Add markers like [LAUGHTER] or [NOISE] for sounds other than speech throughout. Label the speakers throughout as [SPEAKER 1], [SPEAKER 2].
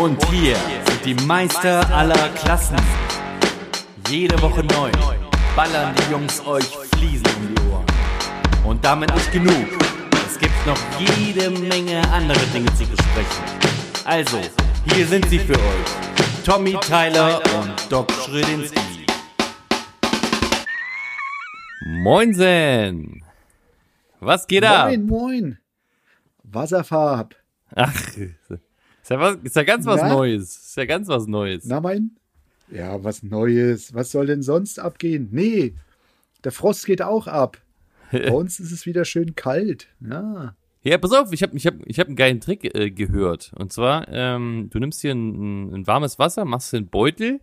[SPEAKER 1] Und hier sind die Meister aller Klassen. Jede Woche neu ballern die Jungs euch Fliesen um die Ohren. Und damit nicht genug. Es gibt noch jede Menge andere Dinge zu besprechen. Also, hier sind sie für euch. Tommy Tyler und Doc Schrödinski. Moinsen! Was geht ab?
[SPEAKER 2] Moin, moin. Wasserfarb.
[SPEAKER 1] Ach, ist ja, was, ist ja ganz was
[SPEAKER 2] Na?
[SPEAKER 1] Neues. Ist ja ganz was Neues.
[SPEAKER 2] Na, mein? Ja, was Neues. Was soll denn sonst abgehen? Nee, der Frost geht auch ab. Bei [LAUGHS] uns ist es wieder schön kalt. Ja.
[SPEAKER 1] Ja, pass auf, ich habe ich hab, ich hab einen geilen Trick äh, gehört. Und zwar, ähm, du nimmst hier ein, ein warmes Wasser, machst den Beutel,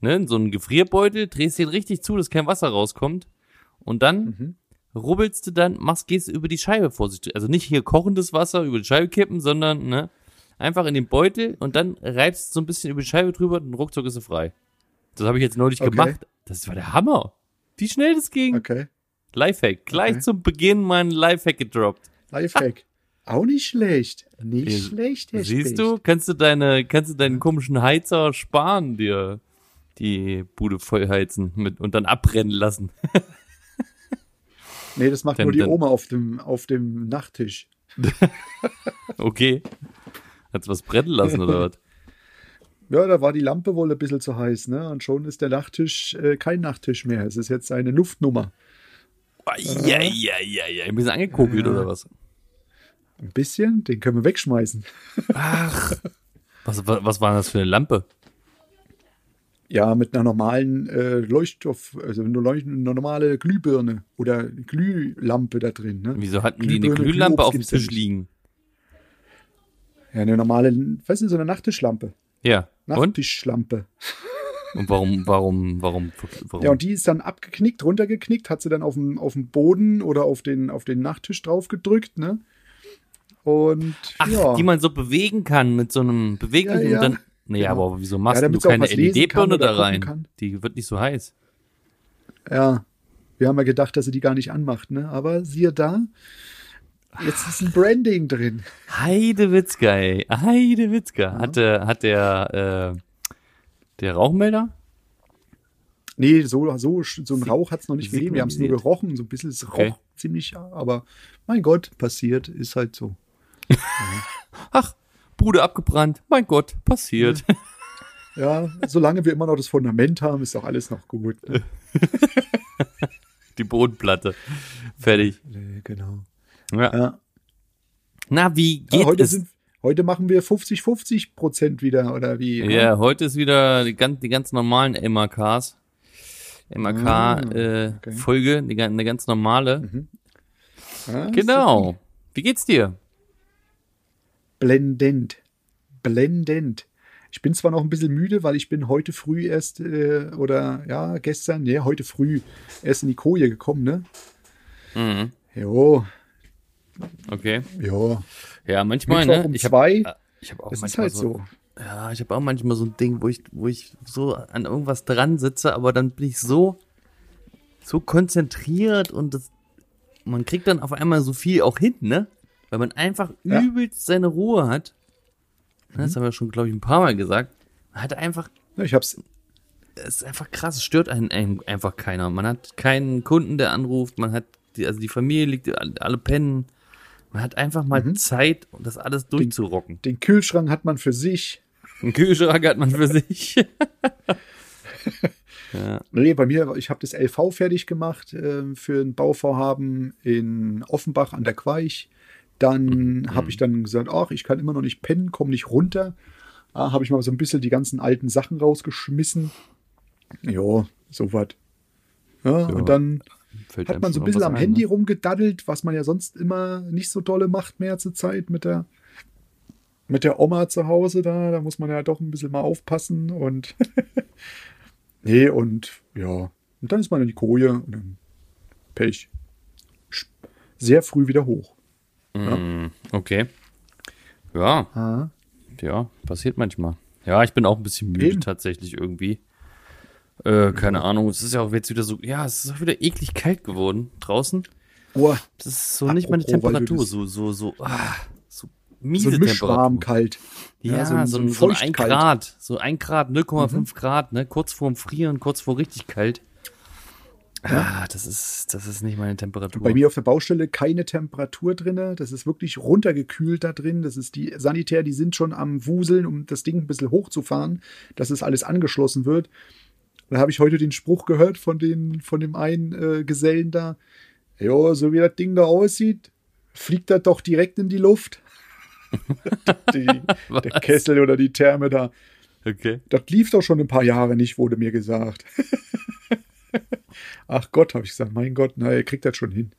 [SPEAKER 1] ne, so einen Gefrierbeutel, drehst den richtig zu, dass kein Wasser rauskommt. Und dann
[SPEAKER 2] Mhm.
[SPEAKER 1] rubbelst du dann, machst, gehst über die Scheibe vorsichtig. Also nicht hier kochendes Wasser über die Scheibe kippen, sondern, ne, einfach in den Beutel und dann reibst du so ein bisschen über die Scheibe drüber und ruckzuck ist sie frei. Das habe ich jetzt neulich
[SPEAKER 2] Okay.
[SPEAKER 1] gemacht. Das war der Hammer. Wie schnell das ging.
[SPEAKER 2] Okay.
[SPEAKER 1] Lifehack. Gleich
[SPEAKER 2] Okay.
[SPEAKER 1] zum Beginn mein Lifehack gedroppt.
[SPEAKER 2] Lifehack. Auch nicht schlecht. Nicht
[SPEAKER 1] Ja,
[SPEAKER 2] schlecht, Herr
[SPEAKER 1] Siehst
[SPEAKER 2] Specht.
[SPEAKER 1] du, kannst du deine, kannst du deinen komischen Heizer sparen, dir die Bude vollheizen mit und dann abbrennen lassen. [LAUGHS]
[SPEAKER 2] Nee, das macht
[SPEAKER 1] Dann-
[SPEAKER 2] nur die
[SPEAKER 1] dann-
[SPEAKER 2] Oma auf dem, auf dem Nachttisch. [LAUGHS]
[SPEAKER 1] Okay. Hat's was brennen lassen oder was? [LAUGHS]
[SPEAKER 2] Ja, da war die Lampe wohl ein bisschen zu heiß, ne? Und schon ist der Nachttisch äh, kein Nachttisch mehr. Es ist jetzt eine Luftnummer.
[SPEAKER 1] Ja, ja, ja, ja. Ein bisschen angekokelt
[SPEAKER 2] Ja.
[SPEAKER 1] oder was?
[SPEAKER 2] Ein bisschen, den können wir wegschmeißen. [LAUGHS]
[SPEAKER 1] Ach. Was, was, was war das für eine Lampe?
[SPEAKER 2] Ja, mit einer normalen äh, Leuchtstoff, also eine, Leucht eine normale Glühbirne oder Glühlampe da drin. Ne?
[SPEAKER 1] Wieso hatten die eine
[SPEAKER 2] Glühbirne,
[SPEAKER 1] Glühlampe auf dem Tisch liegen?
[SPEAKER 2] Ja, eine normale, weißt du, so eine Nachttischlampe.
[SPEAKER 1] Ja. Und?
[SPEAKER 2] Nachttischlampe.
[SPEAKER 1] Und warum, warum, warum, warum?
[SPEAKER 2] Ja, und die ist dann abgeknickt, runtergeknickt, hat sie dann auf dem, auf dem Boden oder auf den, auf den Nachttisch drauf gedrückt, ne? Und
[SPEAKER 1] Ach,
[SPEAKER 2] ja,
[SPEAKER 1] die man so bewegen kann mit so einem Beweglichen
[SPEAKER 2] Ja, ja.
[SPEAKER 1] und dann. Nee,
[SPEAKER 2] Genau.
[SPEAKER 1] aber wieso machst
[SPEAKER 2] Ja,
[SPEAKER 1] du keine LED-Birne da rein? Die wird nicht so heiß.
[SPEAKER 2] ja, wir haben ja gedacht, dass sie die gar nicht anmacht, ne? Aber siehe da, jetzt ist ein Branding drin.
[SPEAKER 1] Heidewitzka, ey. Heidewitzka. Hat der, hat der, äh, der Rauchmelder?
[SPEAKER 2] Nee, so, so, so ein Rauch hat es noch nicht gegeben. Wir haben es nur gerochen, so ein bisschen. Es roch
[SPEAKER 1] Okay.
[SPEAKER 2] ziemlich, aber mein Gott, passiert, ist halt so. [LAUGHS]
[SPEAKER 1] Ach, Bude abgebrannt. Mein Gott, passiert.
[SPEAKER 2] Ja, solange wir immer noch das Fundament haben, ist doch alles noch gut. Ne? [LAUGHS]
[SPEAKER 1] Die Bodenplatte. Fertig.
[SPEAKER 2] Genau.
[SPEAKER 1] Ja.
[SPEAKER 2] Ja.
[SPEAKER 1] Na, wie
[SPEAKER 2] Ja,
[SPEAKER 1] geht
[SPEAKER 2] heute,
[SPEAKER 1] es?
[SPEAKER 2] sind, heute machen wir 50-50 Prozent wieder, oder wie?
[SPEAKER 1] Ja, heute ist wieder die ganz, die ganz normalen MAKs.
[SPEAKER 2] Ah,
[SPEAKER 1] MAK-Folge,
[SPEAKER 2] okay.
[SPEAKER 1] äh, eine ganz normale.
[SPEAKER 2] Ja,
[SPEAKER 1] Genau. Wie geht's dir?
[SPEAKER 2] Blendend. Blendend. Ich bin zwar noch ein bisschen müde, weil ich bin heute früh erst, äh, oder ja, gestern, nee, heute früh erst in die Koje gekommen, ne?
[SPEAKER 1] Mhm.
[SPEAKER 2] Jo,
[SPEAKER 1] Okay.
[SPEAKER 2] jo.
[SPEAKER 1] Ja, manchmal,
[SPEAKER 2] Mittwoch
[SPEAKER 1] ne?
[SPEAKER 2] um
[SPEAKER 1] Ich habe
[SPEAKER 2] zwei,
[SPEAKER 1] ich hab auch
[SPEAKER 2] das ist
[SPEAKER 1] manchmal
[SPEAKER 2] halt so.
[SPEAKER 1] Ja, ich habe auch manchmal so ein Ding, wo ich, wo ich so an irgendwas dran sitze, aber dann bin ich so, so konzentriert und das, man kriegt dann auf einmal so viel auch hin, ne? Weil man einfach
[SPEAKER 2] Ja.
[SPEAKER 1] übelst seine Ruhe hat. Das haben wir schon, glaube ich, ein paar Mal gesagt. Man hat einfach,
[SPEAKER 2] Ja, Ich hab's,
[SPEAKER 1] es ist einfach krass, es stört einen, einen einfach keiner. Man hat keinen Kunden, der anruft, man hat, die, also die Familie liegt, alle pennen. Man hat einfach mal
[SPEAKER 2] Mhm.
[SPEAKER 1] Zeit, um das alles durchzurocken.
[SPEAKER 2] den Kühlschrank hat man für sich.
[SPEAKER 1] Einen Kühlschrank hat man für [LAUGHS] sich. [LAUGHS] ja.
[SPEAKER 2] Nee, bei mir, ich habe das LV fertig gemacht äh, für ein Bauvorhaben in Offenbach an der Queich. Dann habe ich dann gesagt, ach, ich kann immer noch nicht pennen, komme nicht runter. Ah, habe ich mal so ein bisschen die ganzen alten Sachen rausgeschmissen. Ja, so was. Ja, und dann
[SPEAKER 1] Fällt
[SPEAKER 2] hat man so ein bisschen am
[SPEAKER 1] ein,
[SPEAKER 2] Handy
[SPEAKER 1] Ne?
[SPEAKER 2] rumgedaddelt, was man ja sonst immer nicht so dolle macht mehr zur Zeit mit der mit der Oma zu Hause da, da muss man ja doch ein bisschen mal aufpassen und [LAUGHS] nee und ja, und dann ist man in die Koje und dann Pech. Sehr früh wieder hoch.
[SPEAKER 1] Mm, Okay. Ja,
[SPEAKER 2] Ah.
[SPEAKER 1] ja, passiert manchmal. Ja, ich bin auch ein bisschen müde
[SPEAKER 2] Eben.
[SPEAKER 1] tatsächlich irgendwie. Äh, keine Ahnung, es ist ja auch jetzt wieder so, ja, es ist auch wieder eklig kalt geworden draußen.
[SPEAKER 2] Oh,
[SPEAKER 1] Das ist so nicht meine
[SPEAKER 2] Apropos, weil du
[SPEAKER 1] Temperatur, so, so, so, ah, so miese
[SPEAKER 2] so ein
[SPEAKER 1] Temperatur.
[SPEAKER 2] kalt.
[SPEAKER 1] Ja,
[SPEAKER 2] Ja,
[SPEAKER 1] so,
[SPEAKER 2] so ein-
[SPEAKER 1] ein,
[SPEAKER 2] so
[SPEAKER 1] so,
[SPEAKER 2] ein
[SPEAKER 1] ein
[SPEAKER 2] Feuchtkalt.
[SPEAKER 1] Grad, so ein Grad, 0,5 Grad, ne, kurz vorm Frieren, kurz vor richtig kalt. Ah, das ist, das ist nicht meine Temperatur.
[SPEAKER 2] Bei mir auf der Baustelle keine Temperatur drinne. Das ist wirklich runtergekühlt da drin. Das ist die Sanitär, die sind schon am Wuseln, um das Ding ein bisschen hochzufahren, dass es alles angeschlossen wird. Da habe ich heute den Spruch gehört von, den, von dem einen äh, Gesellen da. Ja, so wie das Ding da aussieht, fliegt das doch direkt in die Luft. [LAUGHS] die, der? Kessel oder die Therme da.
[SPEAKER 1] Okay.
[SPEAKER 2] Das lief doch schon ein paar Jahre nicht, wurde mir gesagt. [LAUGHS] Ach Gott, habe ich gesagt, mein Gott, na, ihr kriegt das schon hin.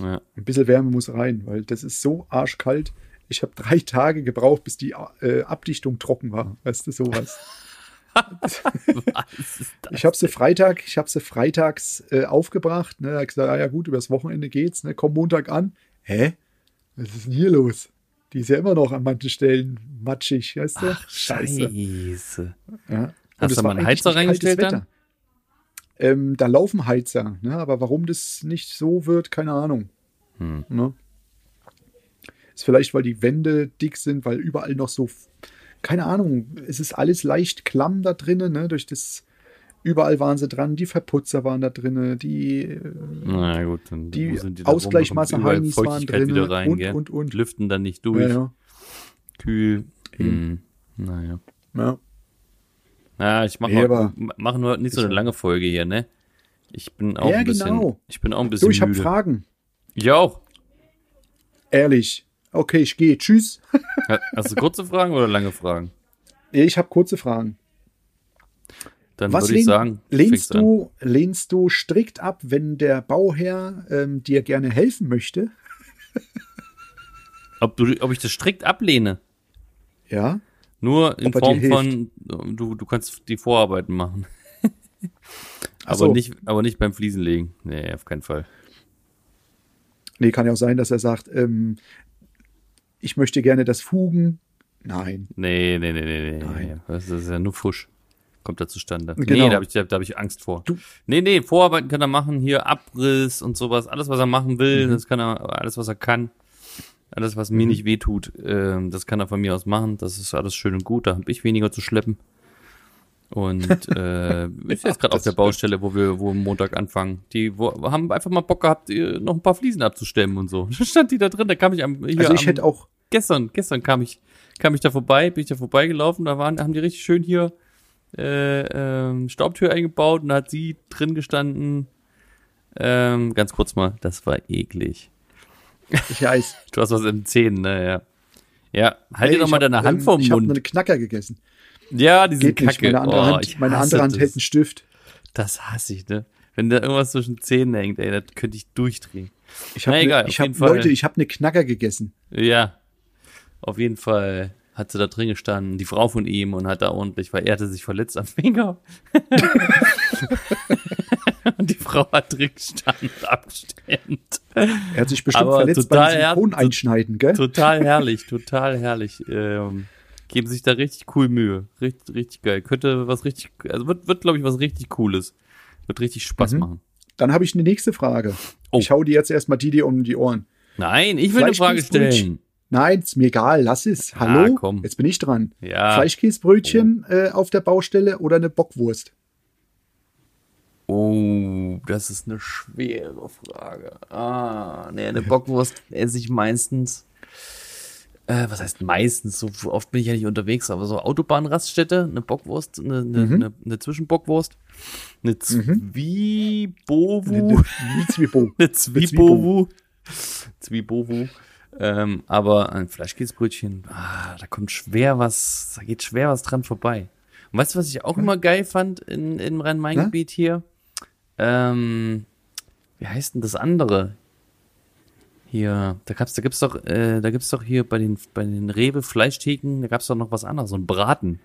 [SPEAKER 1] Ja.
[SPEAKER 2] Ein bisschen Wärme muss rein, weil das ist so arschkalt. Ich habe drei Tage gebraucht, bis die äh, Abdichtung trocken war. Weißt du, sowas. [LAUGHS] [LAUGHS] Ich habe sie Freitag, ich habe sie freitags äh, aufgebracht. Ne, hab gesagt, ah ja gut, übers Wochenende geht's. Ne, komm Montag an. Hä? Was ist denn hier los? Die ist ja immer noch an manchen Stellen matschig, weißt du?
[SPEAKER 1] Ach, Scheiße.
[SPEAKER 2] Ja. Und
[SPEAKER 1] Hast du mal einen Heizer reingestellt
[SPEAKER 2] Wetter. Ähm, da laufen Heizer, ne? aber warum das nicht so wird, keine Ahnung.
[SPEAKER 1] Hm.
[SPEAKER 2] Ne? Ist vielleicht, weil die Wände dick sind, weil überall noch so, keine Ahnung, es ist alles leicht klamm da drinnen, ne? durch das, überall waren sie dran, die Verputzer waren da drinnen, die, äh,
[SPEAKER 1] Na gut, dann
[SPEAKER 2] Die
[SPEAKER 1] die
[SPEAKER 2] Ausgleichmasse Heinis waren drinne
[SPEAKER 1] wieder rein,
[SPEAKER 2] und,
[SPEAKER 1] gell?
[SPEAKER 2] und, und.
[SPEAKER 1] Lüften dann nicht durch,
[SPEAKER 2] ja, ja,
[SPEAKER 1] kühl.
[SPEAKER 2] Eben.
[SPEAKER 1] Hm. Naja.
[SPEAKER 2] ja.
[SPEAKER 1] Ja, ich mache
[SPEAKER 2] aber-
[SPEAKER 1] mach nur nicht so eine
[SPEAKER 2] ja-
[SPEAKER 1] lange Folge hier, ne? Ich bin auch
[SPEAKER 2] Ja,
[SPEAKER 1] ein bisschen,
[SPEAKER 2] genau.
[SPEAKER 1] ich bin auch ein bisschen
[SPEAKER 2] Du, ich habe. Fragen,
[SPEAKER 1] Ich auch.
[SPEAKER 2] ehrlich. Okay, ich gehe, tschüss.
[SPEAKER 1] Ha- Hast du kurze Fragen oder lange Fragen?
[SPEAKER 2] Ich habe kurze Fragen.
[SPEAKER 1] Dann
[SPEAKER 2] Was
[SPEAKER 1] würde ich sagen,
[SPEAKER 2] lehnst
[SPEAKER 1] an.
[SPEAKER 2] du, lehnst du strikt ab, wenn der Bauherr ähm, dir gerne helfen möchte?
[SPEAKER 1] Ob, du, ob ich das strikt ablehne?
[SPEAKER 2] Ja.
[SPEAKER 1] Nur in Form von, du, du kannst die Vorarbeiten machen.
[SPEAKER 2] Ach
[SPEAKER 1] aber,
[SPEAKER 2] so.
[SPEAKER 1] nicht, aber nicht beim Fliesenlegen. Nee, auf keinen Fall.
[SPEAKER 2] Nee, kann ja auch sein, dass er sagt, ähm, ich möchte gerne das Fugen. Nein.
[SPEAKER 1] Nee, nee, nee, nee, nee.
[SPEAKER 2] Nein.
[SPEAKER 1] Das ist ja nur Fusch. Kommt da zustande.
[SPEAKER 2] Genau.
[SPEAKER 1] Nee, da habe ich, da, da hab ich Angst vor.
[SPEAKER 2] Du-
[SPEAKER 1] Nee, nee, Vorarbeiten kann er machen, hier Abriss und sowas. Alles, was er machen will,
[SPEAKER 2] Mhm.
[SPEAKER 1] das kann er, alles, was er kann. Alles, was mir nicht wehtut, ähm, das kann er von mir aus machen. Das ist alles schön und gut. Da habe ich weniger zu schleppen. Und [LAUGHS] äh, wir sind jetzt gerade auf der Baustelle, wo wir wo am Montag anfangen. Die wo, haben einfach mal Bock gehabt, äh, noch ein paar Fliesen abzustemmen und so. [LAUGHS] Da stand die da drin, da kam ich am hier
[SPEAKER 2] Also ich
[SPEAKER 1] am,
[SPEAKER 2] hätte auch,
[SPEAKER 1] gestern, gestern kam ich, kam ich da vorbei, bin ich da vorbeigelaufen, da waren, haben die richtig schön hier äh, ähm, Staubtür eingebaut und da hat sie drin gestanden. Ähm, ganz kurz mal, das war eklig.
[SPEAKER 2] ich weiß. [LAUGHS]
[SPEAKER 1] Du hast was in den Zähnen, ne, ja. Ja, halt
[SPEAKER 2] Ey,
[SPEAKER 1] dir doch mal
[SPEAKER 2] hab,
[SPEAKER 1] deine Hand
[SPEAKER 2] ähm,
[SPEAKER 1] vom
[SPEAKER 2] Ich habe
[SPEAKER 1] Mund.
[SPEAKER 2] einen Knacker gegessen.
[SPEAKER 1] ja, die sind
[SPEAKER 2] Geht nicht.
[SPEAKER 1] kacke.
[SPEAKER 2] Meine andere
[SPEAKER 1] oh,
[SPEAKER 2] Hand, meine andere Hand
[SPEAKER 1] das.
[SPEAKER 2] hält einen Stift.
[SPEAKER 1] Das hasse ich, ne? Wenn da irgendwas zwischen Zähnen hängt, ey, das könnte ich durchdrehen.
[SPEAKER 2] Ich habe
[SPEAKER 1] Na egal,
[SPEAKER 2] ne, ich hab. Leute, ich habe eine Knacker gegessen.
[SPEAKER 1] Ja, auf jeden Fall hat sie da drin gestanden, die Frau von ihm, und hat da ordentlich, weil er hatte sich verletzt am Finger. [LAUGHS] und die Frau hat drin gestanden, abgestemmt.
[SPEAKER 2] Er hat sich bestimmt
[SPEAKER 1] Aber
[SPEAKER 2] verletzt
[SPEAKER 1] total
[SPEAKER 2] beim Silikon einschneiden, gell?
[SPEAKER 1] Total [LAUGHS] herrlich, total herrlich. Ähm, geben sich da richtig cool Mühe. Richtig, richtig geil. Könnte was richtig, also wird, wird glaube ich, was richtig Cooles. Wird richtig Spaß
[SPEAKER 2] Mhm.
[SPEAKER 1] machen.
[SPEAKER 2] Dann habe ich eine nächste Frage.
[SPEAKER 1] Oh.
[SPEAKER 2] Ich hau dir jetzt erstmal die dir um die Ohren.
[SPEAKER 1] Nein, ich will eine Frage stellen.
[SPEAKER 2] Nein, ist mir egal, lass es. Hallo?
[SPEAKER 1] Ah, komm.
[SPEAKER 2] Jetzt bin ich dran.
[SPEAKER 1] Ja.
[SPEAKER 2] Fleischkäsebrötchen äh, auf der Baustelle oder eine Bockwurst?
[SPEAKER 1] Oh, das ist eine schwere Frage. Ah, nee, eine [LAUGHS] Bockwurst esse ich meistens. Äh, was heißt meistens? So oft bin ich ja nicht unterwegs, aber so Autobahnraststätte, eine Bockwurst, eine, eine,
[SPEAKER 2] Mhm.
[SPEAKER 1] eine, eine Zwischenbockwurst, eine Zwiebowu,
[SPEAKER 2] Wie Zwiebel.
[SPEAKER 1] eine Zwiebowu, [LAUGHS] Zwiebowu. Ähm, aber ein Fleischkäsebrötchen, ah, da kommt schwer was, da geht schwer was dran vorbei. Und weißt du, was ich auch immer geil fand in, im Rhein-Main-Gebiet hier? Ähm, wie heißt denn das andere? Hier, da gab's, da gibt's doch, äh, da gibt's doch hier bei den, bei den Rewe Fleischtheken, da gab's doch noch was anderes, so ein Braten.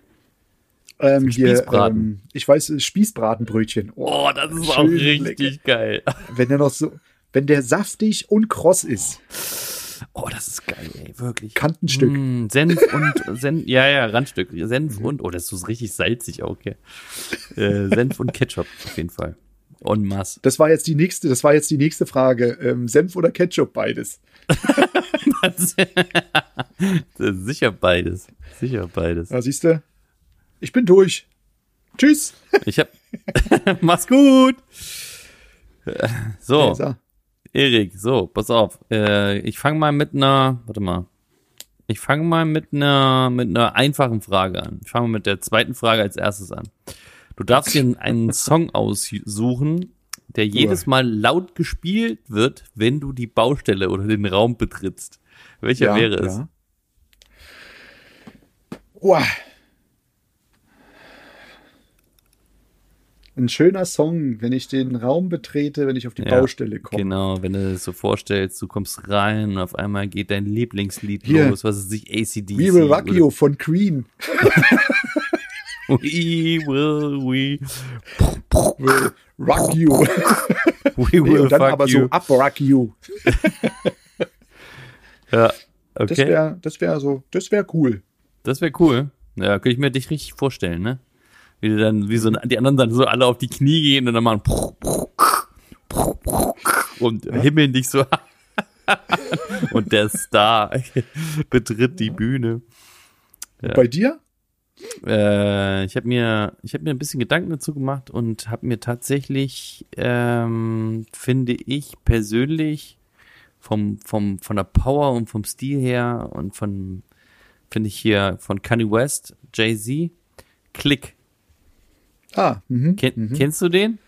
[SPEAKER 2] Ähm, hier,
[SPEAKER 1] Spießbraten.
[SPEAKER 2] ähm, ich weiß, äh, Spießbratenbrötchen.
[SPEAKER 1] Oh, das ist auch richtig geil.
[SPEAKER 2] Wenn der noch so, wenn der saftig und kross ist.
[SPEAKER 1] Oh, das ist geil, ey, wirklich.
[SPEAKER 2] Kantenstück.
[SPEAKER 1] Mm, Senf und Senf, ja, ja, Randstück.
[SPEAKER 2] Mhm.
[SPEAKER 1] Senf und, oh, das ist so richtig salzig auch, okay. Äh, Senf und Ketchup auf jeden Fall. En masse.
[SPEAKER 2] Das war jetzt die nächste, das war jetzt die nächste Frage. Ähm, Senf oder Ketchup, beides. [LAUGHS]
[SPEAKER 1] sicher beides. Sicher beides.
[SPEAKER 2] Ja, siehst du? Ich bin durch. Tschüss.
[SPEAKER 1] Ich hab. [LAUGHS] Mach's gut. [LAUGHS] So. Erik, so, pass auf. Äh, ich fange mal mit einer. Warte mal. Ich fange mal mit einer mit einer einfachen Frage an. Ich fange mal mit der zweiten Frage als erstes an. Du darfst dir [LAUGHS] einen Song aussuchen, der jedes Mal laut gespielt wird, wenn du die Baustelle oder den Raum betrittst. Welcher
[SPEAKER 2] Ja,
[SPEAKER 1] wäre es?
[SPEAKER 2] ja. Uah. Ein schöner Song, wenn ich den Raum betrete, wenn ich auf die
[SPEAKER 1] Ja,
[SPEAKER 2] Baustelle komme.
[SPEAKER 1] Genau, wenn du es so vorstellst, du kommst rein und auf einmal geht dein Lieblingslied
[SPEAKER 2] Hier.
[SPEAKER 1] los, was ist sich ACDC.
[SPEAKER 2] We Will Rock You von Queen.
[SPEAKER 1] We will, we,
[SPEAKER 2] Will rock You. [LAUGHS]
[SPEAKER 1] we
[SPEAKER 2] Nee,
[SPEAKER 1] will
[SPEAKER 2] und dann aber
[SPEAKER 1] you.
[SPEAKER 2] so Up Rock You. [LAUGHS]
[SPEAKER 1] ja,
[SPEAKER 2] Das
[SPEAKER 1] okay.
[SPEAKER 2] wäre das wär so, das wäre cool.
[SPEAKER 1] Das wäre cool. Ja, könnte ich mir dich richtig vorstellen, ne? Wie du dann, wie so die anderen dann so alle auf die Knie gehen und dann machen und himmeln dich so [LAUGHS] und der Star [LAUGHS] betritt die Bühne. Ja.
[SPEAKER 2] Bei dir?
[SPEAKER 1] Äh, ich habe mir, ich habe mir ein bisschen Gedanken dazu gemacht und habe mir tatsächlich, ähm, finde ich persönlich vom, vom, von der Power und vom Stil her und von, finde ich hier von Kanye West, Jay-Z, Click.
[SPEAKER 2] Ah, mhm.
[SPEAKER 1] Ken, Kennst du den?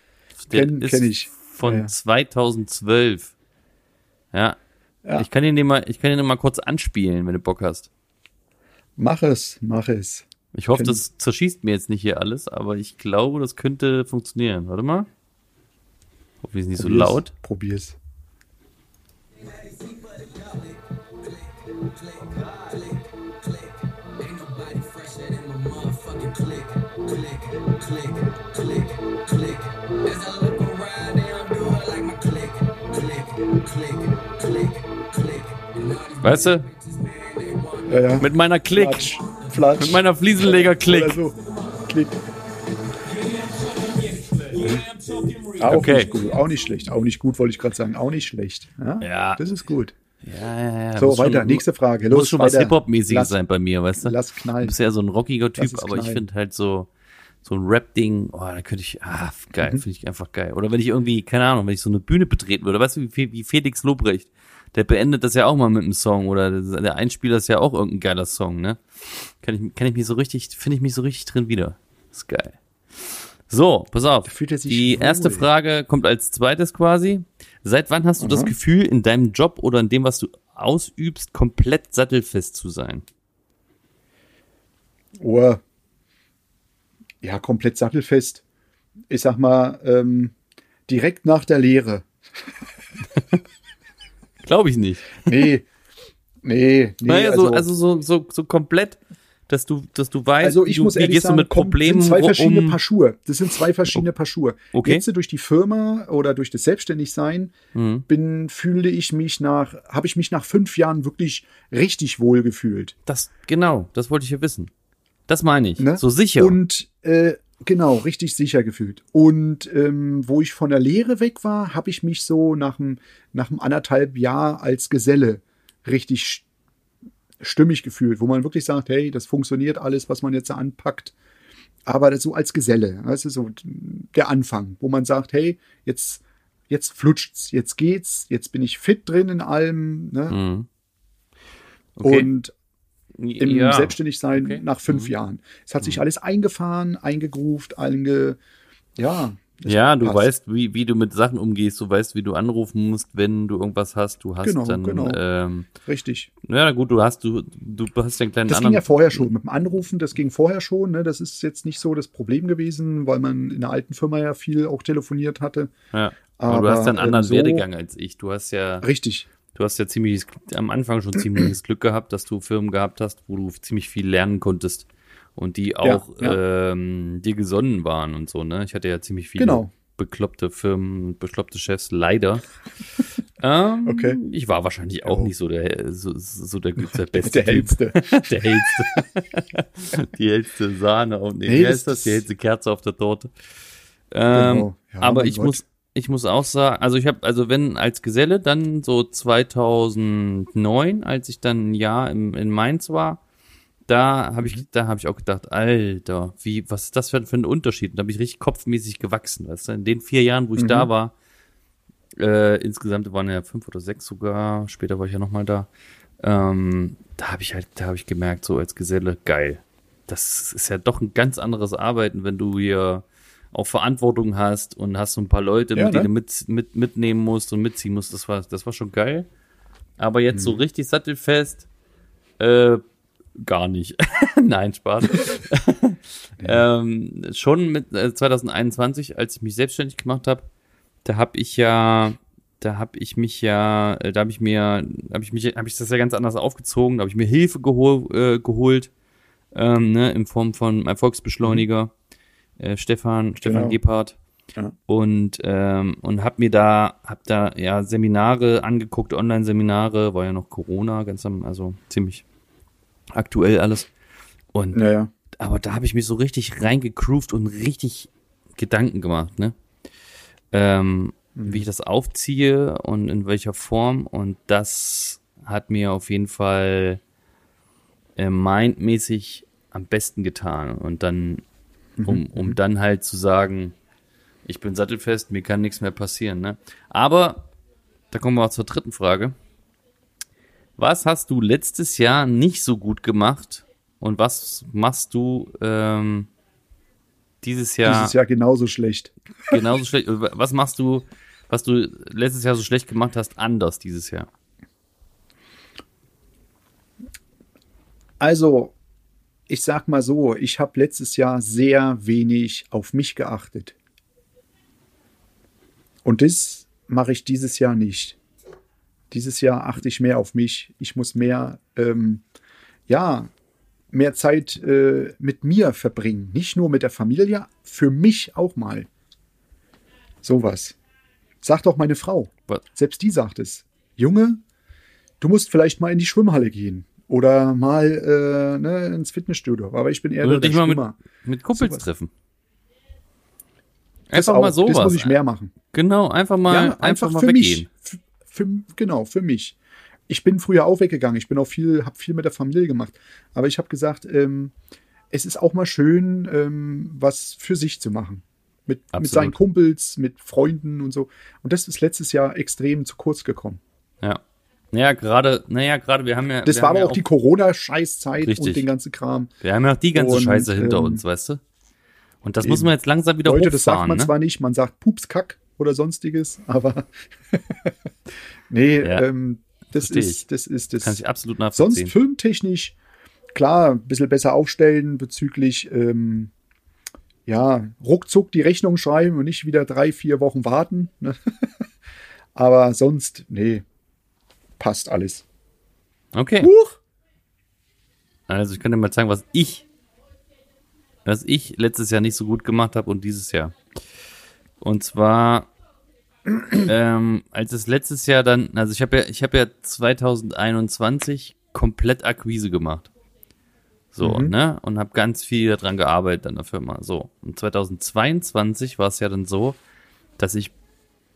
[SPEAKER 1] Der
[SPEAKER 2] Kenn- kenn ich.
[SPEAKER 1] Von
[SPEAKER 2] Ja, ja.
[SPEAKER 1] 2012. Ja.
[SPEAKER 2] Ja.
[SPEAKER 1] Ich kann ihn mal, ich kann ihn mal kurz anspielen, wenn du Bock hast.
[SPEAKER 2] Mach es, mach es.
[SPEAKER 1] Ich hoffe,
[SPEAKER 2] Kenn-
[SPEAKER 1] das zerschießt mir jetzt nicht hier alles, aber ich glaube, das könnte funktionieren. Warte mal. Hoffentlich ist nicht so
[SPEAKER 2] Probier's.
[SPEAKER 1] laut.
[SPEAKER 2] Probier's.
[SPEAKER 3] Click, click, click. As I look around, they don't do it like my click, click, click, click, click.
[SPEAKER 1] Weißt du?
[SPEAKER 2] Ja, ja.
[SPEAKER 1] Mit meiner Klick.
[SPEAKER 2] Flatsch. Flatsch.
[SPEAKER 1] Mit meiner Fliesenleger-Klick.
[SPEAKER 2] Oder so. Klick. Auch
[SPEAKER 1] Okay.
[SPEAKER 2] nicht gut, auch nicht schlecht. Auch nicht gut, wollte ich gerade sagen. Auch nicht schlecht. Ja,
[SPEAKER 1] Ja.
[SPEAKER 2] Das ist gut.
[SPEAKER 1] Ja, ja, ja.
[SPEAKER 2] So,
[SPEAKER 1] Muss
[SPEAKER 2] weiter.
[SPEAKER 1] schon-
[SPEAKER 2] Nächste Frage.
[SPEAKER 1] Muss
[SPEAKER 2] Los,
[SPEAKER 1] schon was
[SPEAKER 2] weiter.
[SPEAKER 1] Hip-Hop-mäßiges
[SPEAKER 2] Lass-
[SPEAKER 1] sein bei mir, weißt du?
[SPEAKER 2] Lass
[SPEAKER 1] Du
[SPEAKER 2] knallen.
[SPEAKER 1] bist ja so ein rockiger Typ, aber ich finde halt so, so ein Rap-Ding, oh, da könnte ich, ah, geil,
[SPEAKER 2] Mhm.
[SPEAKER 1] finde ich einfach geil. Oder wenn ich irgendwie, keine Ahnung, wenn ich so eine Bühne betreten würde, weißt du, wie, wie Felix Lobrecht, der beendet das ja auch mal mit einem Song oder der Einspieler ist ja auch irgendein geiler Song, ne? Kann ich, kann ich mich so richtig, finde ich mich so richtig drin wieder. ist geil. So, pass auf. Die
[SPEAKER 2] wohl.
[SPEAKER 1] erste Frage kommt als zweites quasi. Seit wann hast du das Gefühl, in deinem Job oder in dem, was du ausübst, komplett sattelfest zu sein?
[SPEAKER 2] Oh. Ja, komplett sattelfest. Ich sag mal, ähm, direkt nach der Lehre. [LAUGHS]
[SPEAKER 1] Glaube ich nicht.
[SPEAKER 2] Nee, nee, nee.
[SPEAKER 1] naja, so, also so, so, so komplett, dass du, dass du weißt,
[SPEAKER 2] Also ich
[SPEAKER 1] du,
[SPEAKER 2] muss ehrlich
[SPEAKER 1] gehst
[SPEAKER 2] sagen,
[SPEAKER 1] du mit Problemen
[SPEAKER 2] sind zwei verschiedene
[SPEAKER 1] um.
[SPEAKER 2] Paar Schuhe. Das sind zwei verschiedene Paar Schuhe.
[SPEAKER 1] Okay.
[SPEAKER 2] Jetzt durch die Firma oder durch das Selbstständigsein
[SPEAKER 1] Mhm.
[SPEAKER 2] bin, fühle ich mich nach, habe ich mich nach fünf Jahren wirklich richtig wohl gefühlt.
[SPEAKER 1] Das, genau, das wollte ich ja wissen. Das meine ich.
[SPEAKER 2] Ne?
[SPEAKER 1] So sicher.
[SPEAKER 2] Und äh, genau, richtig sicher gefühlt. Und ähm, wo ich von der Lehre weg war, habe ich mich so nach einem nach einem anderthalb Jahr als Geselle richtig st- stimmig gefühlt, wo man wirklich sagt, hey, das funktioniert alles, was man jetzt da anpackt. Aber so als Geselle, das ist so der Anfang, wo man sagt, hey, jetzt, jetzt flutscht's, jetzt geht's, jetzt bin ich fit drin in allem. Ne?
[SPEAKER 1] Mhm. Okay.
[SPEAKER 2] Und im
[SPEAKER 1] ja.
[SPEAKER 2] Selbstständigsein
[SPEAKER 1] Okay. Mhm.
[SPEAKER 2] nach fünf Jahren. Es hat sich alles eingefahren, eingegroovt, einge, ja.
[SPEAKER 1] Ja, du
[SPEAKER 2] passt.
[SPEAKER 1] weißt, wie, wie du mit Sachen umgehst, du weißt, wie du anrufen musst, wenn du irgendwas hast. Du hast
[SPEAKER 2] Genau,
[SPEAKER 1] dann,
[SPEAKER 2] genau.
[SPEAKER 1] ähm,
[SPEAKER 2] Richtig.
[SPEAKER 1] ja gut, du hast, du, du hast den kleinen
[SPEAKER 2] Das ging
[SPEAKER 1] anderen.
[SPEAKER 2] ja vorher schon. Mit dem Anrufen, das ging vorher schon. Ne? Das ist jetzt nicht so das Problem gewesen, weil man in der alten Firma ja viel auch telefoniert hatte.
[SPEAKER 1] ja. Aber, du
[SPEAKER 2] aber,
[SPEAKER 1] hast ja einen anderen
[SPEAKER 2] so-
[SPEAKER 1] Werdegang als ich. Du hast ja,
[SPEAKER 2] Richtig.
[SPEAKER 1] Du hast ja ziemlich am Anfang schon ziemliches [CLEARS THROAT] Glück gehabt, dass du Firmen gehabt hast, wo du ziemlich viel lernen konntest und die auch
[SPEAKER 2] ja.
[SPEAKER 1] Ähm, dir gesonnen waren und so. Ne, ich hatte ja ziemlich viele
[SPEAKER 2] Genau.
[SPEAKER 1] bekloppte Firmen, bekloppte Chefs, leider. [LAUGHS] ähm,
[SPEAKER 2] Okay.
[SPEAKER 1] Ich war wahrscheinlich auch
[SPEAKER 2] Oh.
[SPEAKER 1] nicht so der, so, so der, der beste
[SPEAKER 2] Der hellste. [LAUGHS]
[SPEAKER 1] Der hellste. [LAUGHS] die hellste Sahne auf, nee,
[SPEAKER 2] Nee,
[SPEAKER 1] wie heißt das? Die hellste Kerze auf der Torte. Ähm,
[SPEAKER 2] Genau. Ja,
[SPEAKER 1] aber ich
[SPEAKER 2] Gott.
[SPEAKER 1] muss, ich muss auch sagen, also ich habe, also wenn als Geselle, dann so 2009, als ich dann ein Jahr im, in Mainz war, da habe ich, da habe ich auch gedacht, Alter, wie, was ist das für, für ein Unterschied? Und da bin ich richtig kopfmäßig gewachsen, weißt du? In den vier Jahren, wo ich da war, äh, insgesamt waren ja fünf oder sechs sogar, später war ich ja nochmal da, ähm, da habe ich halt, da habe ich gemerkt, so als Geselle, geil. Das ist ja doch ein ganz anderes Arbeiten, wenn du hier auch Verantwortung hast und hast so ein paar Leute,
[SPEAKER 2] Ja,
[SPEAKER 1] mit
[SPEAKER 2] ne?
[SPEAKER 1] denen du mit, mit, mitnehmen musst und mitziehen musst. Das war, das war schon geil. Aber jetzt
[SPEAKER 2] Mhm.
[SPEAKER 1] so richtig sattelfest, äh, gar nicht. [LAUGHS] Nein, Spaß. [LAUGHS] ähm, schon mit äh, 2021, als ich mich selbstständig gemacht habe, da habe ich ja, da habe ich mich ja, äh, da habe ich mir, habe ich mich, habe ich das ja ganz anders aufgezogen, da habe ich mir Hilfe gehol, äh, geholt, ähm, ne, in Form von Erfolgsbeschleuniger, äh, Stefan, Stefan
[SPEAKER 2] Genau.
[SPEAKER 1] Gebhardt
[SPEAKER 2] Ja.
[SPEAKER 1] und ähm, und habe mir da hab da ja Seminare angeguckt, Online-Seminare, war ja noch Corona, ganz am, also ziemlich aktuell alles. Und
[SPEAKER 2] Naja.
[SPEAKER 1] aber da habe ich mich so richtig reingegroovt und richtig Gedanken gemacht, ne? Ähm, Wie ich das aufziehe und in welcher Form. Und das hat mir auf jeden Fall äh, mindmäßig am besten getan. Und dann, um, um dann halt zu sagen, ich bin sattelfest, mir kann nichts mehr passieren, ne? Aber, da kommen wir auch zur dritten Frage. Was hast du letztes Jahr nicht so gut gemacht und was machst du ähm, dieses Jahr,
[SPEAKER 2] Dieses Jahr genauso schlecht.
[SPEAKER 1] genauso schlecht? Was machst du, was du letztes Jahr so schlecht gemacht hast, anders dieses Jahr?
[SPEAKER 2] Also, ich sag mal so, ich habe letztes Jahr sehr wenig auf mich geachtet. Und das mache ich dieses Jahr nicht. Dieses Jahr achte ich mehr auf mich. Ich muss mehr, ähm, ja, mehr Zeit äh, mit mir verbringen. Nicht nur mit der Familie, für mich auch mal. Sowas. Sagt auch meine Frau.
[SPEAKER 1] Was?
[SPEAKER 2] Selbst die sagt es. Junge, du musst vielleicht mal in die Schwimmhalle gehen. Oder mal äh, ne, ins Fitnessstudio. Aber ich bin eher
[SPEAKER 1] Oder
[SPEAKER 2] der
[SPEAKER 1] dich mal mit, mit Kumpels
[SPEAKER 2] Sowas.
[SPEAKER 1] treffen. Einfach
[SPEAKER 2] auch.
[SPEAKER 1] mal sowas.
[SPEAKER 2] Das muss ich mehr machen.
[SPEAKER 1] Genau, einfach mal,
[SPEAKER 2] ja,
[SPEAKER 1] einfach, mal
[SPEAKER 2] für
[SPEAKER 1] weggehen.
[SPEAKER 2] mich. Für, genau, für mich. Ich bin früher auch weggegangen. Ich bin auch viel, habe viel mit der Familie gemacht. Aber ich habe gesagt, ähm, es ist auch mal schön, ähm, was für sich zu machen. Mit, mit seinen Kumpels, mit Freunden und so. Und das ist letztes Jahr extrem zu kurz gekommen.
[SPEAKER 1] Ja. Naja, gerade, naja, gerade, wir haben ja.
[SPEAKER 2] Das war aber
[SPEAKER 1] ja
[SPEAKER 2] auch die Corona-Scheißzeit und den ganzen Kram.
[SPEAKER 1] Wir haben ja auch die ganze
[SPEAKER 2] Und,
[SPEAKER 1] Scheiße hinter
[SPEAKER 2] ähm,
[SPEAKER 1] uns, weißt du? Und das muss man jetzt langsam wieder
[SPEAKER 2] Leute, das sagt
[SPEAKER 1] hochfahren,
[SPEAKER 2] man
[SPEAKER 1] ne?
[SPEAKER 2] zwar nicht, man sagt Pupskack oder sonstiges, aber [LAUGHS] nee,
[SPEAKER 1] Ja,
[SPEAKER 2] ähm, das ist, das ist das.
[SPEAKER 1] Kann ich absolut
[SPEAKER 2] Sonst
[SPEAKER 1] nachvollziehen.
[SPEAKER 2] filmtechnisch, klar, ein bisschen besser aufstellen bezüglich, ähm, ja, ruckzuck die Rechnung schreiben und nicht wieder drei, vier Wochen warten. Ne? [LAUGHS] Aber sonst, nee, passt alles.
[SPEAKER 1] Okay.
[SPEAKER 2] Huch!
[SPEAKER 1] Also ich könnte mal sagen, was ich, was ich letztes Jahr nicht so gut gemacht habe und dieses Jahr. Und zwar, [CLEARS THROAT] ähm, als es letztes Jahr dann, also ich habe ja, ich habe ja 2021 komplett Akquise gemacht. So,
[SPEAKER 2] Mhm.
[SPEAKER 1] ne? Und habe ganz viel daran gearbeitet an der Firma. So. Und 2022 war es ja dann so, dass ich,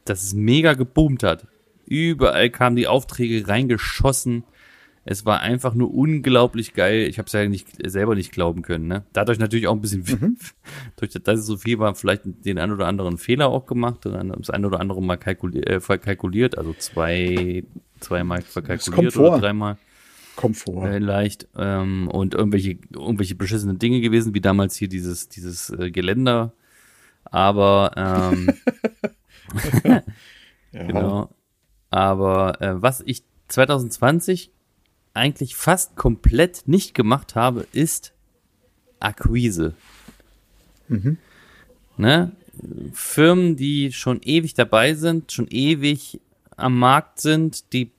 [SPEAKER 1] dass es mega geboomt hat. Überall kamen die Aufträge reingeschossen. Es war einfach nur unglaublich geil. Ich habe es ja nicht selber nicht glauben können. Ne? Dadurch natürlich auch ein bisschen, [LAUGHS] durch das, dass es so viel war, vielleicht den ein oder anderen Fehler auch gemacht, oder das ein oder andere mal kalkuliert, äh, verkalkuliert, also zwei, zweimal verkalkuliert oder dreimal
[SPEAKER 2] Komfort.
[SPEAKER 1] äh, leicht ähm, und irgendwelche irgendwelche beschissenen Dinge gewesen, wie damals hier dieses dieses äh, Geländer. Aber ähm, [LAUGHS]
[SPEAKER 2] ja. [LAUGHS]
[SPEAKER 1] Genau. Aber äh, was ich 2020 eigentlich fast komplett nicht gemacht habe, ist Akquise.
[SPEAKER 2] Mhm.
[SPEAKER 1] Ne? Firmen, die schon ewig dabei sind, schon ewig am Markt sind, die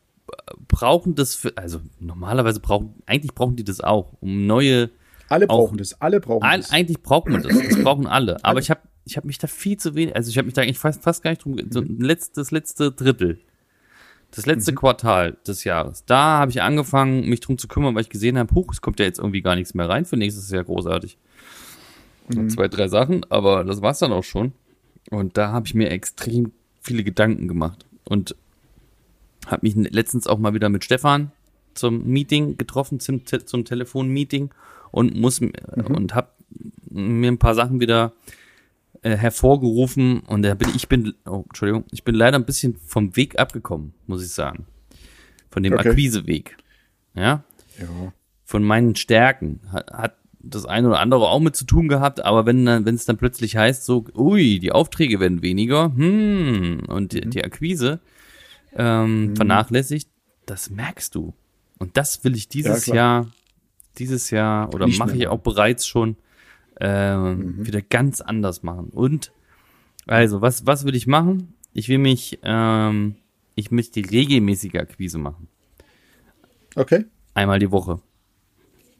[SPEAKER 1] brauchen das für, also normalerweise brauchen, eigentlich brauchen die das auch, um neue
[SPEAKER 2] Alle
[SPEAKER 1] auch-
[SPEAKER 2] brauchen das, alle brauchen
[SPEAKER 1] All,
[SPEAKER 2] das.
[SPEAKER 1] eigentlich braucht man das. Das brauchen alle. Aber ich habe ich hab mich da viel zu wenig, also ich habe mich da eigentlich fast, fast gar nicht drum, so ein letzt, das letzte Drittel, das letzte Quartal des Jahres, da habe ich angefangen, mich drum zu kümmern, weil ich gesehen habe, huch, es kommt ja jetzt irgendwie gar nichts mehr rein, für nächstes Jahr großartig. Zwei, drei Sachen, aber das war's dann auch schon. Und da habe ich mir extrem viele Gedanken gemacht und habe mich letztens auch mal wieder mit Stefan zum Meeting getroffen, zum, zum Telefonmeeting und muss m- und habe mir ein paar Sachen wieder äh, hervorgerufen und da bin ich bin oh, Entschuldigung, ich bin leider ein bisschen vom Weg abgekommen, muss ich sagen. Von dem
[SPEAKER 2] Okay.
[SPEAKER 1] Akquiseweg. Ja?
[SPEAKER 2] Ja.
[SPEAKER 1] von meinen Stärken hat, hat das eine oder andere auch mit zu tun gehabt, aber wenn dann, wenn es dann plötzlich heißt, so, ui, die Aufträge werden weniger, hm, und die, die Akquise ähm, vernachlässigt, das merkst du. Und das will ich dieses
[SPEAKER 2] Ja.
[SPEAKER 1] Jahr, dieses Jahr, oder mache ich auch bereits schon, ähm, wieder ganz anders machen. Und also, was, was will ich machen? Ich will mich, ähm, ich möchte regelmäßige Akquise machen.
[SPEAKER 2] Okay.
[SPEAKER 1] Einmal die Woche.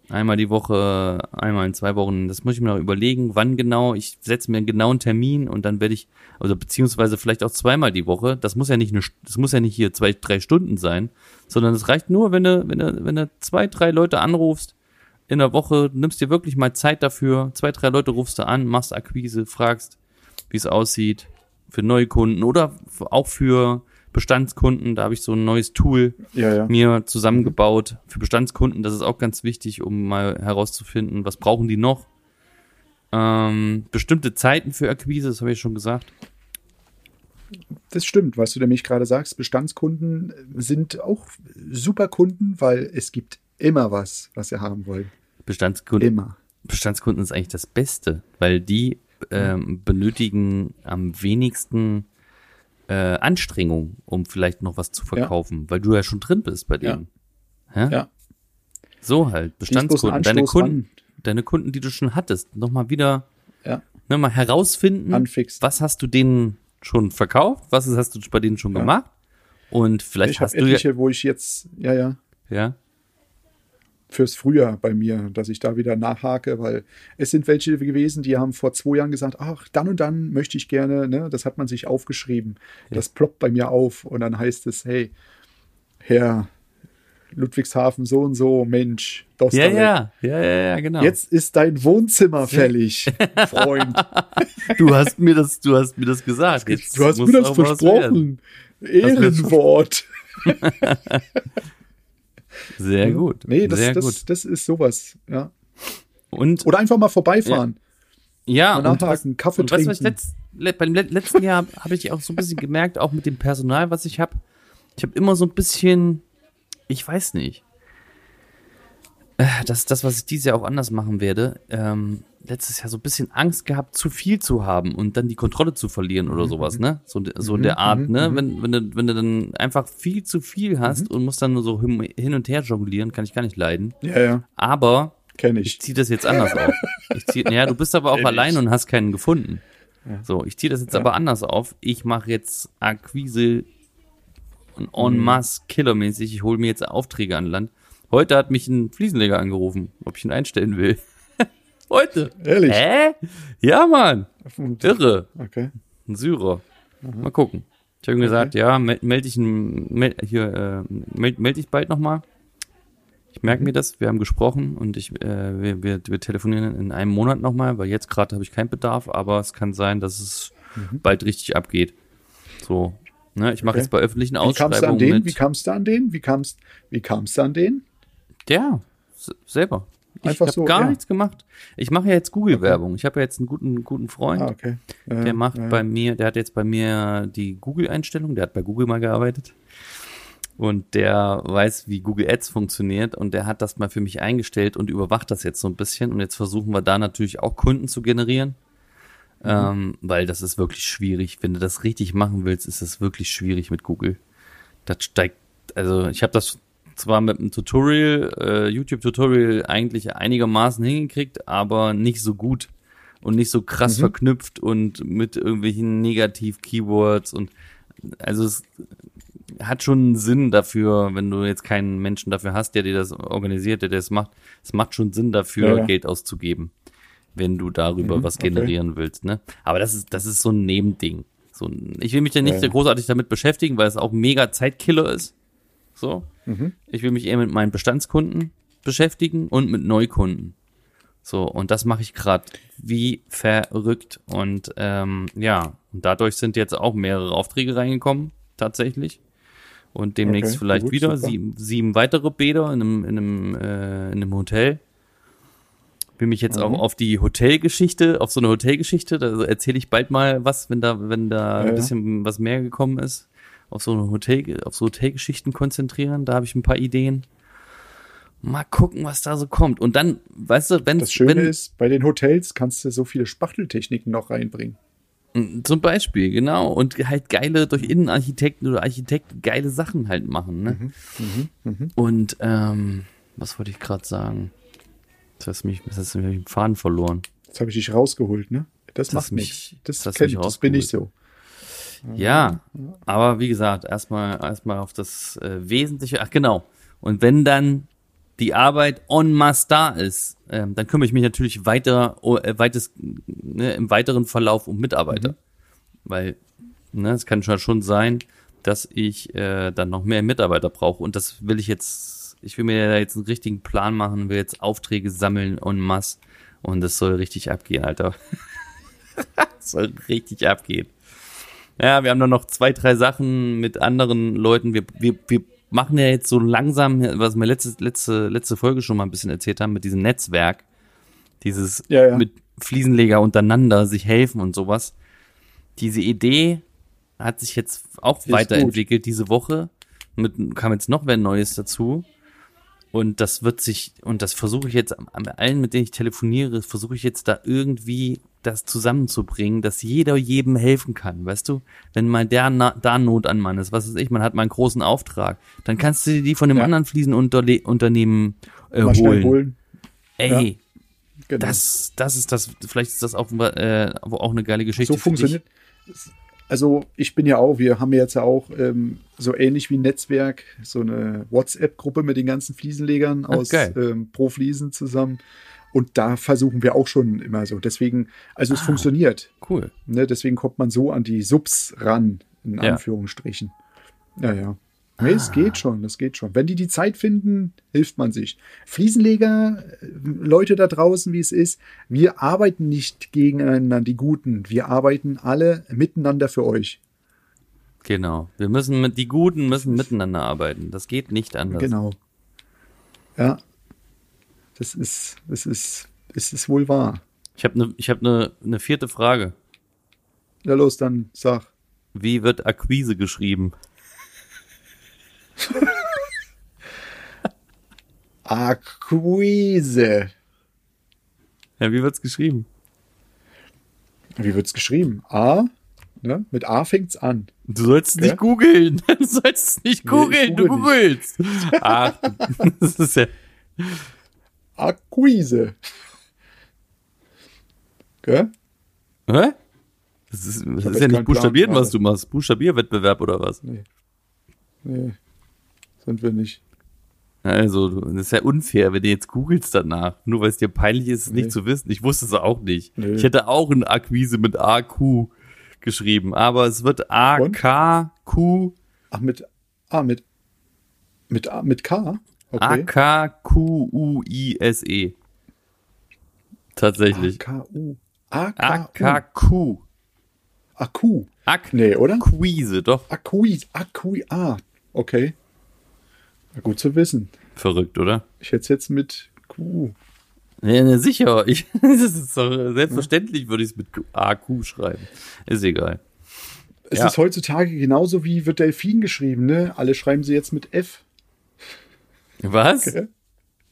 [SPEAKER 1] Einmal die Woche, einmal in zwei Wochen. Das muss ich mir noch überlegen, wann genau. Ich setze mir einen genauen Termin und dann werde ich, also beziehungsweise vielleicht auch zweimal die Woche. Das muss ja nicht eine, das muss ja nicht hier zwei, drei Stunden sein, sondern es reicht nur, wenn du, wenn du, wenn du zwei, drei Leute anrufst in der Woche, nimmst dir wirklich mal Zeit dafür. Zwei, drei Leute rufst du an, machst Akquise, fragst, wie es aussieht für neue Kunden oder auch für Bestandskunden. Da habe ich so ein neues Tool
[SPEAKER 2] Ja, ja.
[SPEAKER 1] mir zusammengebaut für Bestandskunden. Das ist auch ganz wichtig, um mal herauszufinden, was brauchen die noch. Ähm, bestimmte Zeiten für Akquise, das habe ich schon gesagt.
[SPEAKER 2] Das stimmt, was du nämlich gerade sagst. Bestandskunden sind auch super Kunden, weil es gibt immer was, was sie haben wollen.
[SPEAKER 1] Bestandskunden,
[SPEAKER 2] Immer.
[SPEAKER 1] Bestandskunden ist eigentlich das Beste, weil die ähm, benötigen am wenigsten äh, Anstrengung, um vielleicht noch was zu verkaufen, weil du ja schon drin bist bei denen. Ja.
[SPEAKER 2] Ja.
[SPEAKER 1] So halt, Bestandskunden, deine Kunden, deine Kunden, die du schon hattest, nochmal wieder
[SPEAKER 2] Ja.
[SPEAKER 1] ne, mal herausfinden,
[SPEAKER 2] Anfixen.
[SPEAKER 1] was hast du denen schon verkauft, was hast du bei denen schon
[SPEAKER 2] Ja.
[SPEAKER 1] gemacht und vielleicht
[SPEAKER 2] Ich
[SPEAKER 1] hast du ja,
[SPEAKER 2] wo ich jetzt, ja, ja,
[SPEAKER 1] ja,
[SPEAKER 2] fürs Frühjahr bei mir, dass ich da wieder nachhake, weil es sind welche gewesen, die haben vor zwei Jahren gesagt, ach, dann und dann möchte ich gerne, ne, das hat man sich aufgeschrieben. Das ploppt bei mir auf und dann heißt es, hey, Herr Ludwigshafen so und so, Mensch,
[SPEAKER 1] ja,
[SPEAKER 2] Dostalek,
[SPEAKER 1] ja, ja, ja, ja, genau.
[SPEAKER 2] Jetzt ist dein Wohnzimmer fällig, [LAUGHS] Freund.
[SPEAKER 1] du hast mir das, du hast mir das gesagt. Jetzt
[SPEAKER 2] Du hast mir das versprochen. Ehrenwort. [LAUGHS] [LAUGHS]
[SPEAKER 1] Sehr gut,
[SPEAKER 2] Nee, das,
[SPEAKER 1] sehr
[SPEAKER 2] das,
[SPEAKER 1] gut.
[SPEAKER 2] das ist sowas, ja.
[SPEAKER 1] Und
[SPEAKER 2] Oder einfach mal vorbeifahren.
[SPEAKER 1] ja,
[SPEAKER 2] mal
[SPEAKER 1] und was,
[SPEAKER 2] Kaffee
[SPEAKER 1] und was, was
[SPEAKER 2] trinken.
[SPEAKER 1] letzt, le, beim le- letzten Jahr [LAUGHS] habe ich auch so ein bisschen gemerkt, auch mit dem Personal, was ich habe. Ich habe immer so ein bisschen, ich weiß nicht, äh, das, das, was ich dieses Jahr auch anders machen werde, ähm, letztes Jahr so ein bisschen Angst gehabt, zu viel zu haben und dann die Kontrolle zu verlieren
[SPEAKER 2] Mhm,
[SPEAKER 1] oder sowas, ne? So, so in der Art, ne? Wenn, wenn, du, wenn du dann einfach viel zu viel hast
[SPEAKER 2] Mhm.
[SPEAKER 1] und musst dann nur so hin und her jonglieren, kann ich gar nicht leiden.
[SPEAKER 2] Ja, ja,
[SPEAKER 1] Aber
[SPEAKER 2] kenne
[SPEAKER 1] ich
[SPEAKER 2] ich.
[SPEAKER 1] ziehe das jetzt anders auf. Ich zieh, ja, du bist aber auch [LAUGHS]
[SPEAKER 2] Kenn
[SPEAKER 1] allein und hast keinen gefunden. So, ich ziehe das jetzt aber anders auf. Ich mache jetzt Akquise und en
[SPEAKER 2] Mhm.
[SPEAKER 1] masse killermäßig. Ich hole mir jetzt Aufträge an Land. Heute hat mich ein Fliesenleger angerufen, ob ich ihn einstellen will. Heute.
[SPEAKER 2] Ehrlich?
[SPEAKER 1] Hä? Ja, Mann. Irre.
[SPEAKER 2] Okay.
[SPEAKER 1] Ein Syrer. Mal gucken. Ich habe ihm gesagt, ja, melde meld dich, ein- meld, hier, äh, meld, meld dich bald nochmal. Ich merke mir das, wir haben gesprochen und ich, äh, wir, wir, wir telefonieren in einem Monat nochmal, weil jetzt gerade habe ich keinen Bedarf, aber es kann sein, dass es bald richtig abgeht. So. Ne, ich mache
[SPEAKER 2] Okay.
[SPEAKER 1] jetzt bei öffentlichen
[SPEAKER 2] Wie kamst du an
[SPEAKER 1] Ausschreibungen
[SPEAKER 2] den? Wie kamst du an den? Wie kamst, wie kamst du an den?
[SPEAKER 1] Ja, s- Ich
[SPEAKER 2] Einfach
[SPEAKER 1] habe
[SPEAKER 2] so,
[SPEAKER 1] gar
[SPEAKER 2] ja.
[SPEAKER 1] nichts gemacht. Ich mache ja jetzt Google-Werbung. Ich habe ja jetzt einen guten, guten Freund.
[SPEAKER 2] Ah, okay. Ja,
[SPEAKER 1] Der macht
[SPEAKER 2] ja,
[SPEAKER 1] bei mir, der hat jetzt bei mir die Google-Einstellung, der hat bei Google mal gearbeitet. Und der weiß, wie Google Ads funktioniert und der hat das mal für mich eingestellt und überwacht das jetzt so ein bisschen. Und jetzt versuchen wir da natürlich auch Kunden zu generieren. Ähm, weil das ist wirklich schwierig. Wenn du das richtig machen willst, ist es wirklich schwierig mit Google. Das steigt, also ich habe das zwar mit einem Tutorial, äh, YouTube-Tutorial eigentlich einigermaßen hingekriegt, aber nicht so gut und nicht so krass verknüpft und mit irgendwelchen Negativ-Keywords und also es hat schon einen Sinn dafür, wenn du jetzt keinen Menschen dafür hast, der dir das organisiert, der das macht. Es macht schon Sinn dafür,
[SPEAKER 2] Ja, ja.
[SPEAKER 1] Geld auszugeben, wenn du darüber
[SPEAKER 2] Mhm,
[SPEAKER 1] was
[SPEAKER 2] okay.
[SPEAKER 1] generieren willst, ne? Aber das ist, das ist so ein Nebending. So, ich will mich ja nicht
[SPEAKER 2] ja.
[SPEAKER 1] großartig damit beschäftigen, weil es auch mega Zeitkiller ist. So.
[SPEAKER 2] Mhm.
[SPEAKER 1] Ich will mich eher mit meinen Bestandskunden beschäftigen und mit Neukunden. So, und das mache ich gerade wie verrückt. Und ähm, ja, und dadurch sind jetzt auch mehrere Aufträge reingekommen, tatsächlich. Und demnächst
[SPEAKER 2] Okay,
[SPEAKER 1] vielleicht
[SPEAKER 2] gut,
[SPEAKER 1] wieder sieben, sieben weitere Bäder in einem, in einem, äh, in einem Hotel. Bin mich jetzt
[SPEAKER 2] Mhm.
[SPEAKER 1] auch auf die Hotelgeschichte, auf so eine Hotelgeschichte, da erzähle ich bald mal was, wenn da, wenn da
[SPEAKER 2] Ja,
[SPEAKER 1] ein
[SPEAKER 2] ja.
[SPEAKER 1] bisschen was mehr gekommen ist. Auf so eine Hotel, auf so Hotelgeschichten konzentrieren, da habe ich ein paar Ideen. Mal gucken, was da so kommt. Und dann, weißt du, wenn
[SPEAKER 2] Das Schöne
[SPEAKER 1] wenn,
[SPEAKER 2] ist, bei den Hotels kannst du so viele Spachteltechniken noch reinbringen.
[SPEAKER 1] Zum Beispiel, genau. Und halt geile, durch Innenarchitekten oder Architekten geile Sachen halt machen, ne?
[SPEAKER 2] Mhm,
[SPEAKER 1] Und, ähm, was wollte ich gerade sagen? Das hast mich, das hast den Faden verloren.
[SPEAKER 2] Jetzt habe ich dich rausgeholt, ne? Das,
[SPEAKER 1] Das
[SPEAKER 2] macht
[SPEAKER 1] mich-.
[SPEAKER 2] Das,
[SPEAKER 1] das
[SPEAKER 2] kenn
[SPEAKER 1] mich
[SPEAKER 2] ich, das bin ich so.
[SPEAKER 1] Ja, aber wie gesagt, erstmal, erstmal auf das äh, Wesentliche. Ach, genau. Und wenn dann die Arbeit en masse da ist, ähm, dann kümmere ich mich natürlich weiter, äh, weites, ne, im weiteren Verlauf um Mitarbeiter. Weil, ne, es kann schon, schon sein, dass ich äh, dann noch mehr Mitarbeiter brauche. Und das will ich jetzt, ich will mir da jetzt einen richtigen Plan machen, will jetzt Aufträge sammeln en masse. Und das soll richtig abgehen, Alter. [LAUGHS] das soll richtig abgehen. Ja, wir haben dann noch zwei, drei Sachen mit anderen Leuten. Wir, wir, wir machen ja jetzt so langsam, was wir letzte, letzte, letzte Folge schon mal ein bisschen erzählt haben, mit diesem Netzwerk. Dieses
[SPEAKER 2] Ja, ja.
[SPEAKER 1] mit Fliesenleger untereinander sich helfen und sowas. Diese Idee hat sich jetzt auch
[SPEAKER 2] Ist
[SPEAKER 1] weiterentwickelt diese Woche. Mit, kam jetzt noch wer Neues dazu. Und das wird sich, und das versuche ich jetzt allen, mit denen ich telefoniere, versuche ich jetzt da irgendwie das zusammenzubringen, dass jeder jedem helfen kann, weißt du? Wenn mal der na, da Not an Mann ist, was weiß ich, man hat mal einen großen Auftrag, dann kannst du dir die von dem
[SPEAKER 2] Ja.
[SPEAKER 1] anderen Fliesenunternehmen äh, holen.
[SPEAKER 2] holen.
[SPEAKER 1] Ey,
[SPEAKER 2] Genau.
[SPEAKER 1] das, das ist das, vielleicht ist das auch, äh, auch eine geile Geschichte.
[SPEAKER 2] so funktioniert. Also ich bin ja auch, wir haben ja jetzt ja auch ähm, so ähnlich wie ein Netzwerk, so eine WhatsApp-Gruppe mit den ganzen Fliesenlegern
[SPEAKER 1] Ach,
[SPEAKER 2] aus
[SPEAKER 1] geil.
[SPEAKER 2] ähm, Pro Fliesen zusammen. Und da versuchen wir auch schon immer so. Deswegen, also
[SPEAKER 1] Ah.
[SPEAKER 2] es funktioniert.
[SPEAKER 1] Cool.
[SPEAKER 2] Ne? Deswegen kommt man so an die Subs ran, in
[SPEAKER 1] Ja.
[SPEAKER 2] Anführungsstrichen. Ja, ja. Nee, es
[SPEAKER 1] Ah.
[SPEAKER 2] geht schon, das geht schon. Wenn die die Zeit finden, hilft man sich. Fliesenleger, äh, Leute da draußen, wie es ist, wir arbeiten nicht gegeneinander, die Guten. Wir arbeiten alle miteinander für euch.
[SPEAKER 1] Genau. Wir müssen mit, die Guten müssen miteinander arbeiten. Das geht nicht anders.
[SPEAKER 2] Genau. Ja. Das ist, das ist, das ist wohl wahr.
[SPEAKER 1] Ich habe eine, ich habe eine, eine vierte Frage.
[SPEAKER 2] Ja, los, dann sag.
[SPEAKER 1] Wie wird Akquise geschrieben?
[SPEAKER 2] Akquise.
[SPEAKER 1] Ja, wie wird's geschrieben?
[SPEAKER 2] Wie wird's geschrieben? A, ne? Mit A fängt's an.
[SPEAKER 1] Du sollst nicht
[SPEAKER 2] Ja?
[SPEAKER 1] googeln. [LAUGHS] Du sollst nicht
[SPEAKER 2] Nee, ich
[SPEAKER 1] googeln. du
[SPEAKER 2] google
[SPEAKER 1] googelst. Ach, [LAUGHS] das ist ja.
[SPEAKER 2] Akquise. Gell?
[SPEAKER 1] Hä? Das ist, das ist ja nicht buchstabieren, was du machst. Buchstabierwettbewerb oder was?
[SPEAKER 2] Nee. Nee. Sind wir nicht.
[SPEAKER 1] Also, das ist ja unfair, wenn du jetzt googelst danach. Nur weil es dir peinlich ist, es
[SPEAKER 2] Nee.
[SPEAKER 1] nicht zu wissen. Ich wusste es auch nicht.
[SPEAKER 2] Nee.
[SPEAKER 1] Ich hätte auch eine Akquise mit AQ geschrieben, aber es wird AKQ,
[SPEAKER 2] Ach, mit A, mit, mit A, mit K? Okay.
[SPEAKER 1] AKQUISE. Tatsächlich.
[SPEAKER 2] A-K-U.
[SPEAKER 1] AKQ. Ak
[SPEAKER 2] Nee, oder?
[SPEAKER 1] Quise, doch.
[SPEAKER 2] Akquise. Akqui. Ah, okay. Gut zu wissen.
[SPEAKER 1] Verrückt, oder?
[SPEAKER 2] Ich hätte es jetzt mit Q.
[SPEAKER 1] Ja, ne, sicher. [LAUGHS] Ich, das ist doch selbstverständlich, würde ich es mit AQ schreiben. Ist egal.
[SPEAKER 2] Es
[SPEAKER 1] Ja.
[SPEAKER 2] ist heutzutage genauso wie wird Delfin geschrieben, ne? Alle schreiben sie jetzt mit F.
[SPEAKER 1] Was?
[SPEAKER 2] Okay.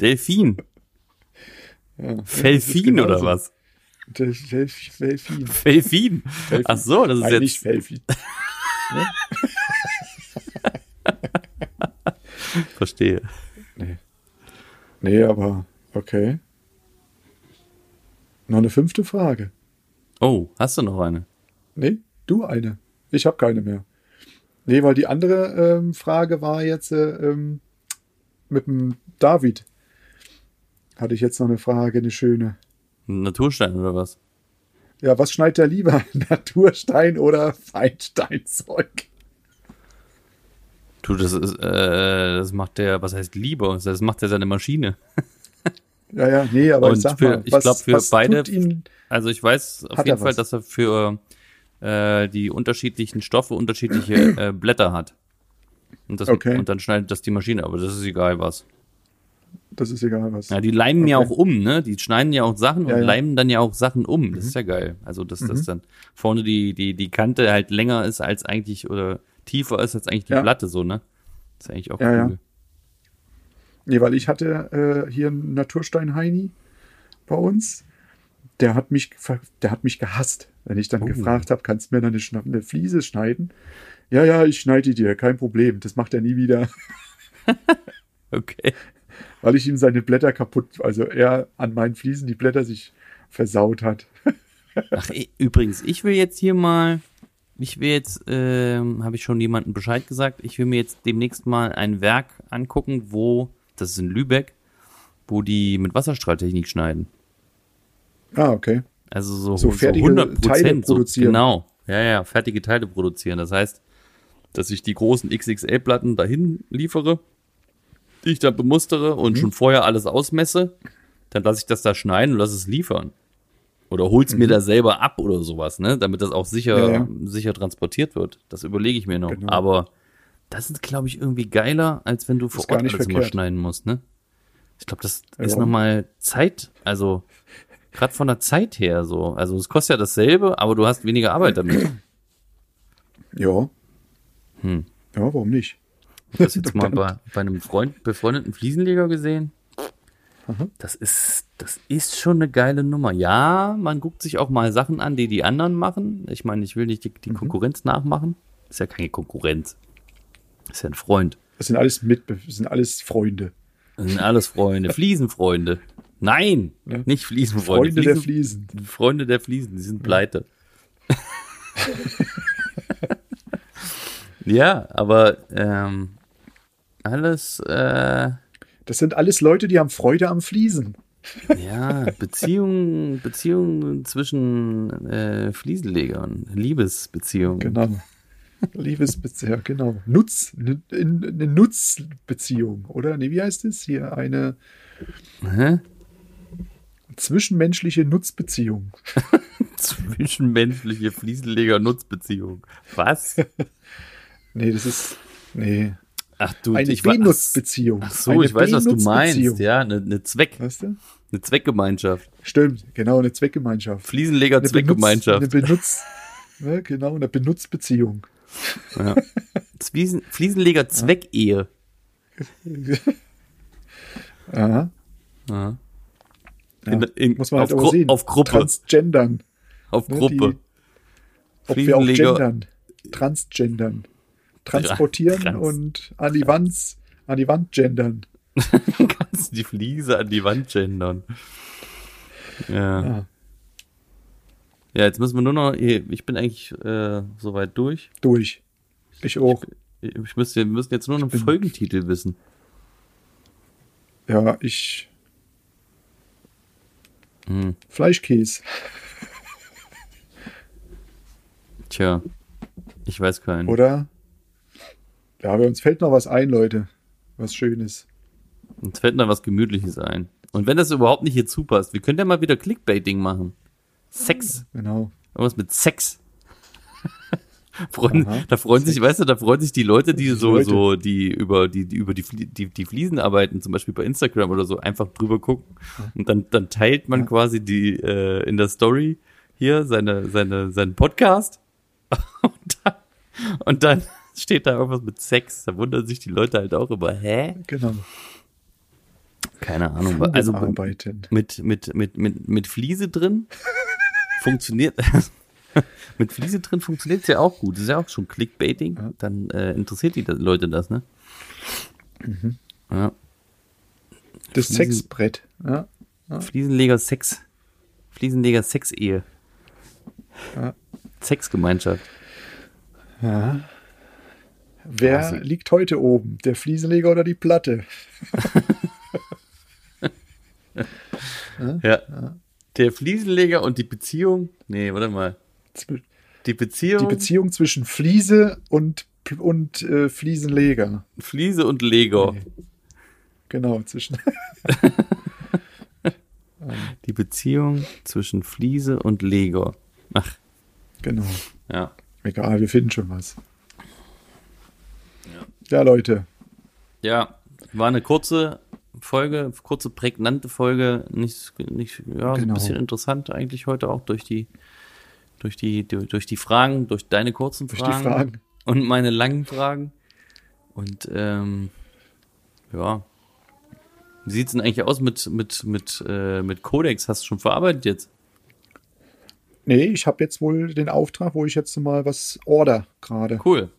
[SPEAKER 1] Delfin.
[SPEAKER 2] Ja,
[SPEAKER 1] Felfin oder was?
[SPEAKER 2] Del Delf Delfin.
[SPEAKER 1] Felfin. Ach so, das ist
[SPEAKER 2] Nein, nicht
[SPEAKER 1] jetzt.
[SPEAKER 2] Felfin. [LAUGHS] [LAUGHS]
[SPEAKER 1] Verstehe.
[SPEAKER 2] Nee, aber okay. Noch eine fünfte Frage.
[SPEAKER 1] Oh, hast du noch eine?
[SPEAKER 2] Nee, du eine. Ich habe keine mehr. Nee, weil die andere ähm, Frage war jetzt äh, ähm, mit dem David. Hatte ich jetzt noch eine Frage, eine schöne.
[SPEAKER 1] Ein Naturstein oder was?
[SPEAKER 2] Ja, was schneidet er lieber? [LAUGHS] Naturstein oder Feinsteinzeug?
[SPEAKER 1] Du, das ist, äh, das macht der, was heißt lieber? Das macht ja seine Maschine. [LAUGHS]
[SPEAKER 2] Ja, ja, nee, aber
[SPEAKER 1] Und
[SPEAKER 2] ich sag
[SPEAKER 1] für-
[SPEAKER 2] mal,
[SPEAKER 1] ich
[SPEAKER 2] was,
[SPEAKER 1] glaub, für beide- Also ich weiß auf jeden Fall,
[SPEAKER 2] was?
[SPEAKER 1] dass er für äh, die unterschiedlichen Stoffe unterschiedliche [CLEARS THROAT] äh, Blätter hat. Und, das,
[SPEAKER 2] Okay.
[SPEAKER 1] und dann schneidet das die Maschine, aber das ist egal was.
[SPEAKER 2] das ist egal was.
[SPEAKER 1] Ja, die leimen ja
[SPEAKER 2] Okay.
[SPEAKER 1] auch um, ne? Die schneiden ja auch Sachen
[SPEAKER 2] Ja,
[SPEAKER 1] und
[SPEAKER 2] ja.
[SPEAKER 1] leimen dann ja auch Sachen um. Das ist ja geil. Also, dass das dann vorne die, die, die Kante halt länger ist als eigentlich oder tiefer ist als eigentlich die
[SPEAKER 2] Ja.
[SPEAKER 1] Platte, so, ne? Das ist eigentlich auch
[SPEAKER 2] Ja, ja.
[SPEAKER 1] cool.
[SPEAKER 2] Nee, weil ich hatte äh, hier einen Naturstein-Heini bei uns. Der hat mich, der hat mich gehasst, wenn ich dann
[SPEAKER 1] Oh.
[SPEAKER 2] gefragt habe, kannst du mir da eine, eine Fliese schneiden? Ja, ja, ich schneide die dir, kein Problem. Das macht er nie wieder, [LAUGHS]
[SPEAKER 1] Okay.
[SPEAKER 2] weil ich ihm seine Blätter kaputt, also er an meinen Fliesen die Blätter sich versaut hat. [LAUGHS]
[SPEAKER 1] Ach, übrigens, ich will jetzt hier mal, ich will jetzt, ähm, habe ich schon jemandem Bescheid gesagt, ich will mir jetzt demnächst mal ein Werk angucken, wo, das ist in Lübeck, wo die mit Wasserstrahltechnik schneiden.
[SPEAKER 2] Ah, okay.
[SPEAKER 1] Also so,
[SPEAKER 2] So fertige Teile
[SPEAKER 1] Prozent, so,
[SPEAKER 2] produzieren.
[SPEAKER 1] genau. Ja, ja, fertige Teile produzieren. Das heißt, dass ich die großen XXL-Platten dahin liefere, die ich dann bemustere
[SPEAKER 2] Mhm.
[SPEAKER 1] und schon vorher alles ausmesse. Dann lasse ich das da schneiden und lasse es liefern. Oder hol's mir da selber ab oder sowas, ne? Damit das auch sicher,
[SPEAKER 2] Mhm. Ja, ja.
[SPEAKER 1] sicher transportiert wird. Das überlege ich mir noch.
[SPEAKER 2] Genau.
[SPEAKER 1] Aber das ist, glaube ich, irgendwie geiler, als wenn du vor Ort alles immer schneiden musst, ne? Ich glaube, das
[SPEAKER 2] Ja,
[SPEAKER 1] ist nochmal Zeit, also gerade von der Zeit her so. Also es kostet ja dasselbe, aber du hast weniger Arbeit damit. [CLEARS THROAT]
[SPEAKER 2] Ja.
[SPEAKER 1] Hm.
[SPEAKER 2] Ja, warum nicht?
[SPEAKER 1] Ich habe das jetzt mal [LAUGHS] bei, bei einem Freund, befreundeten Fliesenleger gesehen. Das ist, das ist schon eine geile Nummer. Ja, man guckt sich auch mal Sachen an, die die anderen machen. Ich meine, ich will nicht die, die
[SPEAKER 2] Mhm.
[SPEAKER 1] Konkurrenz nachmachen. Ist ja keine Konkurrenz. Ist ja ein Freund.
[SPEAKER 2] Das sind alles mit, sind alles Freunde.
[SPEAKER 1] Das sind alles Freunde. Fliesenfreunde. Nein,
[SPEAKER 2] Ja.
[SPEAKER 1] nicht Fliesenfreunde.
[SPEAKER 2] Freunde der Fliesen.
[SPEAKER 1] Freunde der Fliesen, die sind pleite. [LAUGHS] ja, aber ähm, alles, äh,
[SPEAKER 2] Das sind alles Leute, die haben Freude am Fliesen.
[SPEAKER 1] ja, Beziehungen, Beziehungen zwischen äh, Fliesenlegern, Liebesbeziehungen.
[SPEAKER 2] Genau. Liebesbeziehung, genau. Nutz, eine, eine Nutzbeziehung, oder? Nee, wie heißt es hier? Eine
[SPEAKER 1] Hä?
[SPEAKER 2] zwischenmenschliche Nutzbeziehung. [LAUGHS]
[SPEAKER 1] Zwischenmenschliche Fliesenleger-Nutzbeziehung. Was?
[SPEAKER 2] Nee, das ist. Nee.
[SPEAKER 1] Ach du,
[SPEAKER 2] Eine Benutzbeziehung.
[SPEAKER 1] Ach so,
[SPEAKER 2] Eine
[SPEAKER 1] ich weiß, was du meinst. Ja, eine, eine Zweck,
[SPEAKER 2] Weißt du?
[SPEAKER 1] eine Zweckgemeinschaft.
[SPEAKER 2] Stimmt, genau, eine Zweckgemeinschaft. Eine
[SPEAKER 1] Fliesenleger-Zweckgemeinschaft.
[SPEAKER 2] Benutz, eine Benutz, ja, genau, eine Benutzbeziehung.
[SPEAKER 1] Ja. Fliesen, Fliesenleger Zweckehe. [LAUGHS]
[SPEAKER 2] Aha.
[SPEAKER 1] Ja. In, in,
[SPEAKER 2] Muss man
[SPEAKER 1] auf,
[SPEAKER 2] halt aber
[SPEAKER 1] Gru
[SPEAKER 2] sehen.
[SPEAKER 1] auf Gruppe.
[SPEAKER 2] Transgendern.
[SPEAKER 1] auf
[SPEAKER 2] ne,
[SPEAKER 1] Gruppe.
[SPEAKER 2] die- Ob wir auch
[SPEAKER 1] Fliesenleger-
[SPEAKER 2] gendern. Transgendern. Transportieren
[SPEAKER 1] Trans-
[SPEAKER 2] und an die Wand, an die Wand gendern. [LAUGHS]
[SPEAKER 1] Kannst du die Fliese an die Wand gendern. Ja.
[SPEAKER 2] Ah,
[SPEAKER 1] Ja, jetzt müssen wir nur noch. Ich bin eigentlich äh, soweit durch.
[SPEAKER 2] durch. Ich auch.
[SPEAKER 1] Ich müsste, wir müssen jetzt nur noch einen Folgentitel wissen.
[SPEAKER 2] Ja, ich.
[SPEAKER 1] Hm.
[SPEAKER 2] Fleischkäse.
[SPEAKER 1] Tja, ich weiß keinen.
[SPEAKER 2] Oder? Ja, aber uns fällt noch was ein, Leute. Was Schönes.
[SPEAKER 1] Uns fällt da was Gemütliches ein. Und wenn das überhaupt nicht hier zupasst, wir können ja mal wieder Clickbaiting machen. Sex.
[SPEAKER 2] Genau.
[SPEAKER 1] Irgendwas mit Sex. [LAUGHS] Freuen, da freuen sich, weißt du, da freuen sich die Leute, die so,
[SPEAKER 2] Leute.
[SPEAKER 1] so, die über die, die über die, die, die Fliesen arbeiten, zum Beispiel bei Instagram oder so, einfach drüber gucken. Und dann, dann teilt man quasi die, äh, in der Story hier seine, seine, seinen Podcast. [LAUGHS] Und dann, und dann steht da irgendwas mit Sex. Da wundern sich die Leute halt auch über, hä?
[SPEAKER 2] Genau.
[SPEAKER 1] Keine Ahnung. Also mit, mit, mit, mit, mit Fliese drin [LAUGHS] funktioniert. [LAUGHS] mit Fliese drin funktioniert es ja auch gut. Das ist ja auch schon Clickbaiting. Dann äh, interessiert die Leute das, ne?
[SPEAKER 2] Mhm.
[SPEAKER 1] Ja.
[SPEAKER 2] Das
[SPEAKER 1] Fliesen-
[SPEAKER 2] Sexbrett. Ja.
[SPEAKER 1] Fliesenleger Sex. Fliesenleger Sex-Ehe.
[SPEAKER 2] Ja.
[SPEAKER 1] Sexgemeinschaft.
[SPEAKER 2] ja. Wer
[SPEAKER 1] Also-
[SPEAKER 2] liegt heute oben? Der Fliesenleger oder die Platte? [LAUGHS]
[SPEAKER 1] Ja. Der Fliesenleger und die Beziehung. Nee, warte mal. Die Beziehung.
[SPEAKER 2] Die Beziehung zwischen Fliese und, und äh, Fliesenleger.
[SPEAKER 1] Fliese und Leger.
[SPEAKER 2] Genau, zwischen. [LAUGHS]
[SPEAKER 1] Die Beziehung zwischen Fliese und Lego. Ach,
[SPEAKER 2] Genau.
[SPEAKER 1] ja.
[SPEAKER 2] Egal, wir finden schon was. Ja, Leute.
[SPEAKER 1] Ja, war eine kurze Folge, kurze, prägnante Folge. Nicht, nicht, ja, so ein
[SPEAKER 2] Genau.
[SPEAKER 1] bisschen interessant eigentlich heute auch durch die, durch die, durch die Fragen, durch deine kurzen
[SPEAKER 2] Durch
[SPEAKER 1] Fragen,
[SPEAKER 2] Fragen.
[SPEAKER 1] und meine langen Fragen. Und ähm, ja. Wie sieht's denn eigentlich aus mit, mit, mit, äh, mit Codex? Hast du schon verarbeitet jetzt?
[SPEAKER 2] Nee, ich habe jetzt wohl den Auftrag, wo ich jetzt mal was order gerade.
[SPEAKER 1] Cool.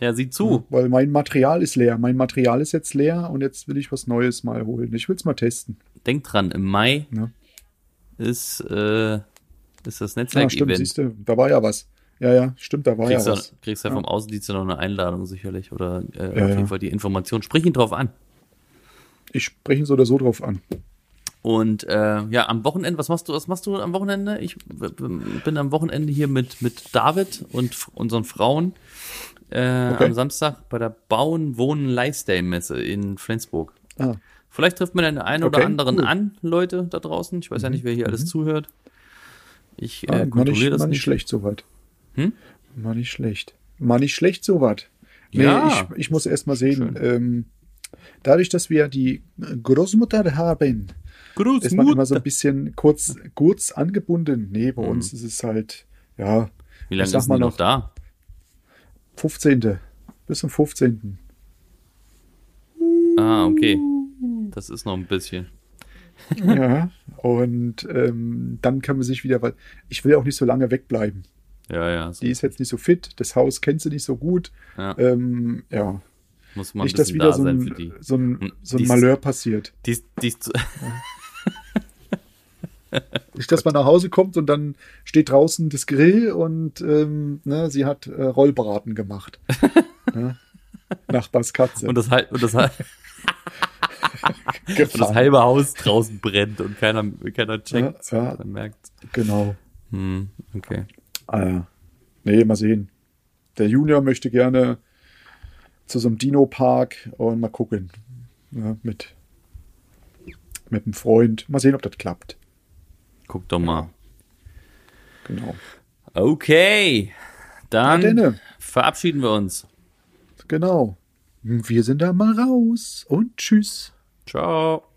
[SPEAKER 1] Ja, sieh zu.
[SPEAKER 2] Weil mein Material ist leer. Mein Material ist jetzt leer und jetzt will ich was Neues mal holen. Ich will es mal testen.
[SPEAKER 1] Denk dran, im Mai
[SPEAKER 2] Ja.
[SPEAKER 1] ist, äh, ist das
[SPEAKER 2] Ja, stimmt,
[SPEAKER 1] Netzwerkevent.
[SPEAKER 2] siehst du, da war ja was. Ja, ja, stimmt, da war
[SPEAKER 1] kriegst,
[SPEAKER 2] ja
[SPEAKER 1] du,
[SPEAKER 2] was.
[SPEAKER 1] kriegst ja
[SPEAKER 2] Ja.
[SPEAKER 1] vom Außendienst noch eine Einladung sicherlich oder äh,
[SPEAKER 2] Ja,
[SPEAKER 1] auf jeden Fall die Information. Sprich ihn drauf an.
[SPEAKER 2] Ich spreche ihn so oder so drauf an.
[SPEAKER 1] Und äh, ja, am Wochenende, was machst du, was machst du am Wochenende? Ich bin am Wochenende hier mit, mit David und unseren Frauen äh,
[SPEAKER 2] Okay.
[SPEAKER 1] am Samstag bei der Bauen, Wohnen, Lifestyle-Messe in Flensburg.
[SPEAKER 2] Ah,
[SPEAKER 1] Vielleicht trifft man den einen oder
[SPEAKER 2] Okay,
[SPEAKER 1] anderen
[SPEAKER 2] cool. Mhm.
[SPEAKER 1] an, Leute da draußen. Ich weiß ja nicht, wer hier alles zuhört. Ich
[SPEAKER 2] ah,
[SPEAKER 1] äh,
[SPEAKER 2] mal nicht,
[SPEAKER 1] kontrolliere das
[SPEAKER 2] mal nicht schlecht soweit.
[SPEAKER 1] Hm?
[SPEAKER 2] Mal nicht schlecht. Mal nicht schlecht soweit. Nee,
[SPEAKER 1] Ja.
[SPEAKER 2] ich, ich muss erst mal sehen. Ähm, dadurch, dass wir die Großmutter haben, ist man immer so ein bisschen kurz, kurz angebunden. Nee, bei uns ist es halt, ja,
[SPEAKER 1] Wie lange ist denn noch da?
[SPEAKER 2] 15. Bis zum 15.
[SPEAKER 1] Ah, okay. Das ist noch ein bisschen.
[SPEAKER 2] ja, [LAUGHS] und ähm, dann kann man sich wieder, weil ich will auch nicht so lange wegbleiben.
[SPEAKER 1] Ja, ja. So
[SPEAKER 2] Die ist jetzt nicht so fit, das Haus kennt sie nicht so gut.
[SPEAKER 1] Ja.
[SPEAKER 2] Ähm, ja,
[SPEAKER 1] muss man
[SPEAKER 2] nicht, dass wieder
[SPEAKER 1] da
[SPEAKER 2] so ein, so ein,
[SPEAKER 1] Hm,
[SPEAKER 2] so ein Malheur passiert.
[SPEAKER 1] Die, die zu, [LAUGHS] [LAUGHS]
[SPEAKER 2] Nicht, dass man nach Hause kommt und dann steht draußen das Grill und ähm, ne, sie hat äh, Rollbraten gemacht. [LAUGHS] ne? Nachbars Katze.
[SPEAKER 1] und das, und das, [LAUGHS] und das halbe Haus draußen brennt und keiner, keiner checkt.
[SPEAKER 2] Ja, ja.
[SPEAKER 1] Man merkt.
[SPEAKER 2] Genau.
[SPEAKER 1] Hm, okay.
[SPEAKER 2] Ah, ja. Nee, mal sehen. Der Junior möchte gerne zu so einem Dino-Park und mal gucken. Ja, mit, mit einem Freund. Mal sehen, ob das klappt.
[SPEAKER 1] Guck doch mal.
[SPEAKER 2] Genau.
[SPEAKER 1] Okay. Dann
[SPEAKER 2] denne.
[SPEAKER 1] verabschieden wir uns.
[SPEAKER 2] Genau. Wir sind da mal raus und tschüss.
[SPEAKER 1] Ciao.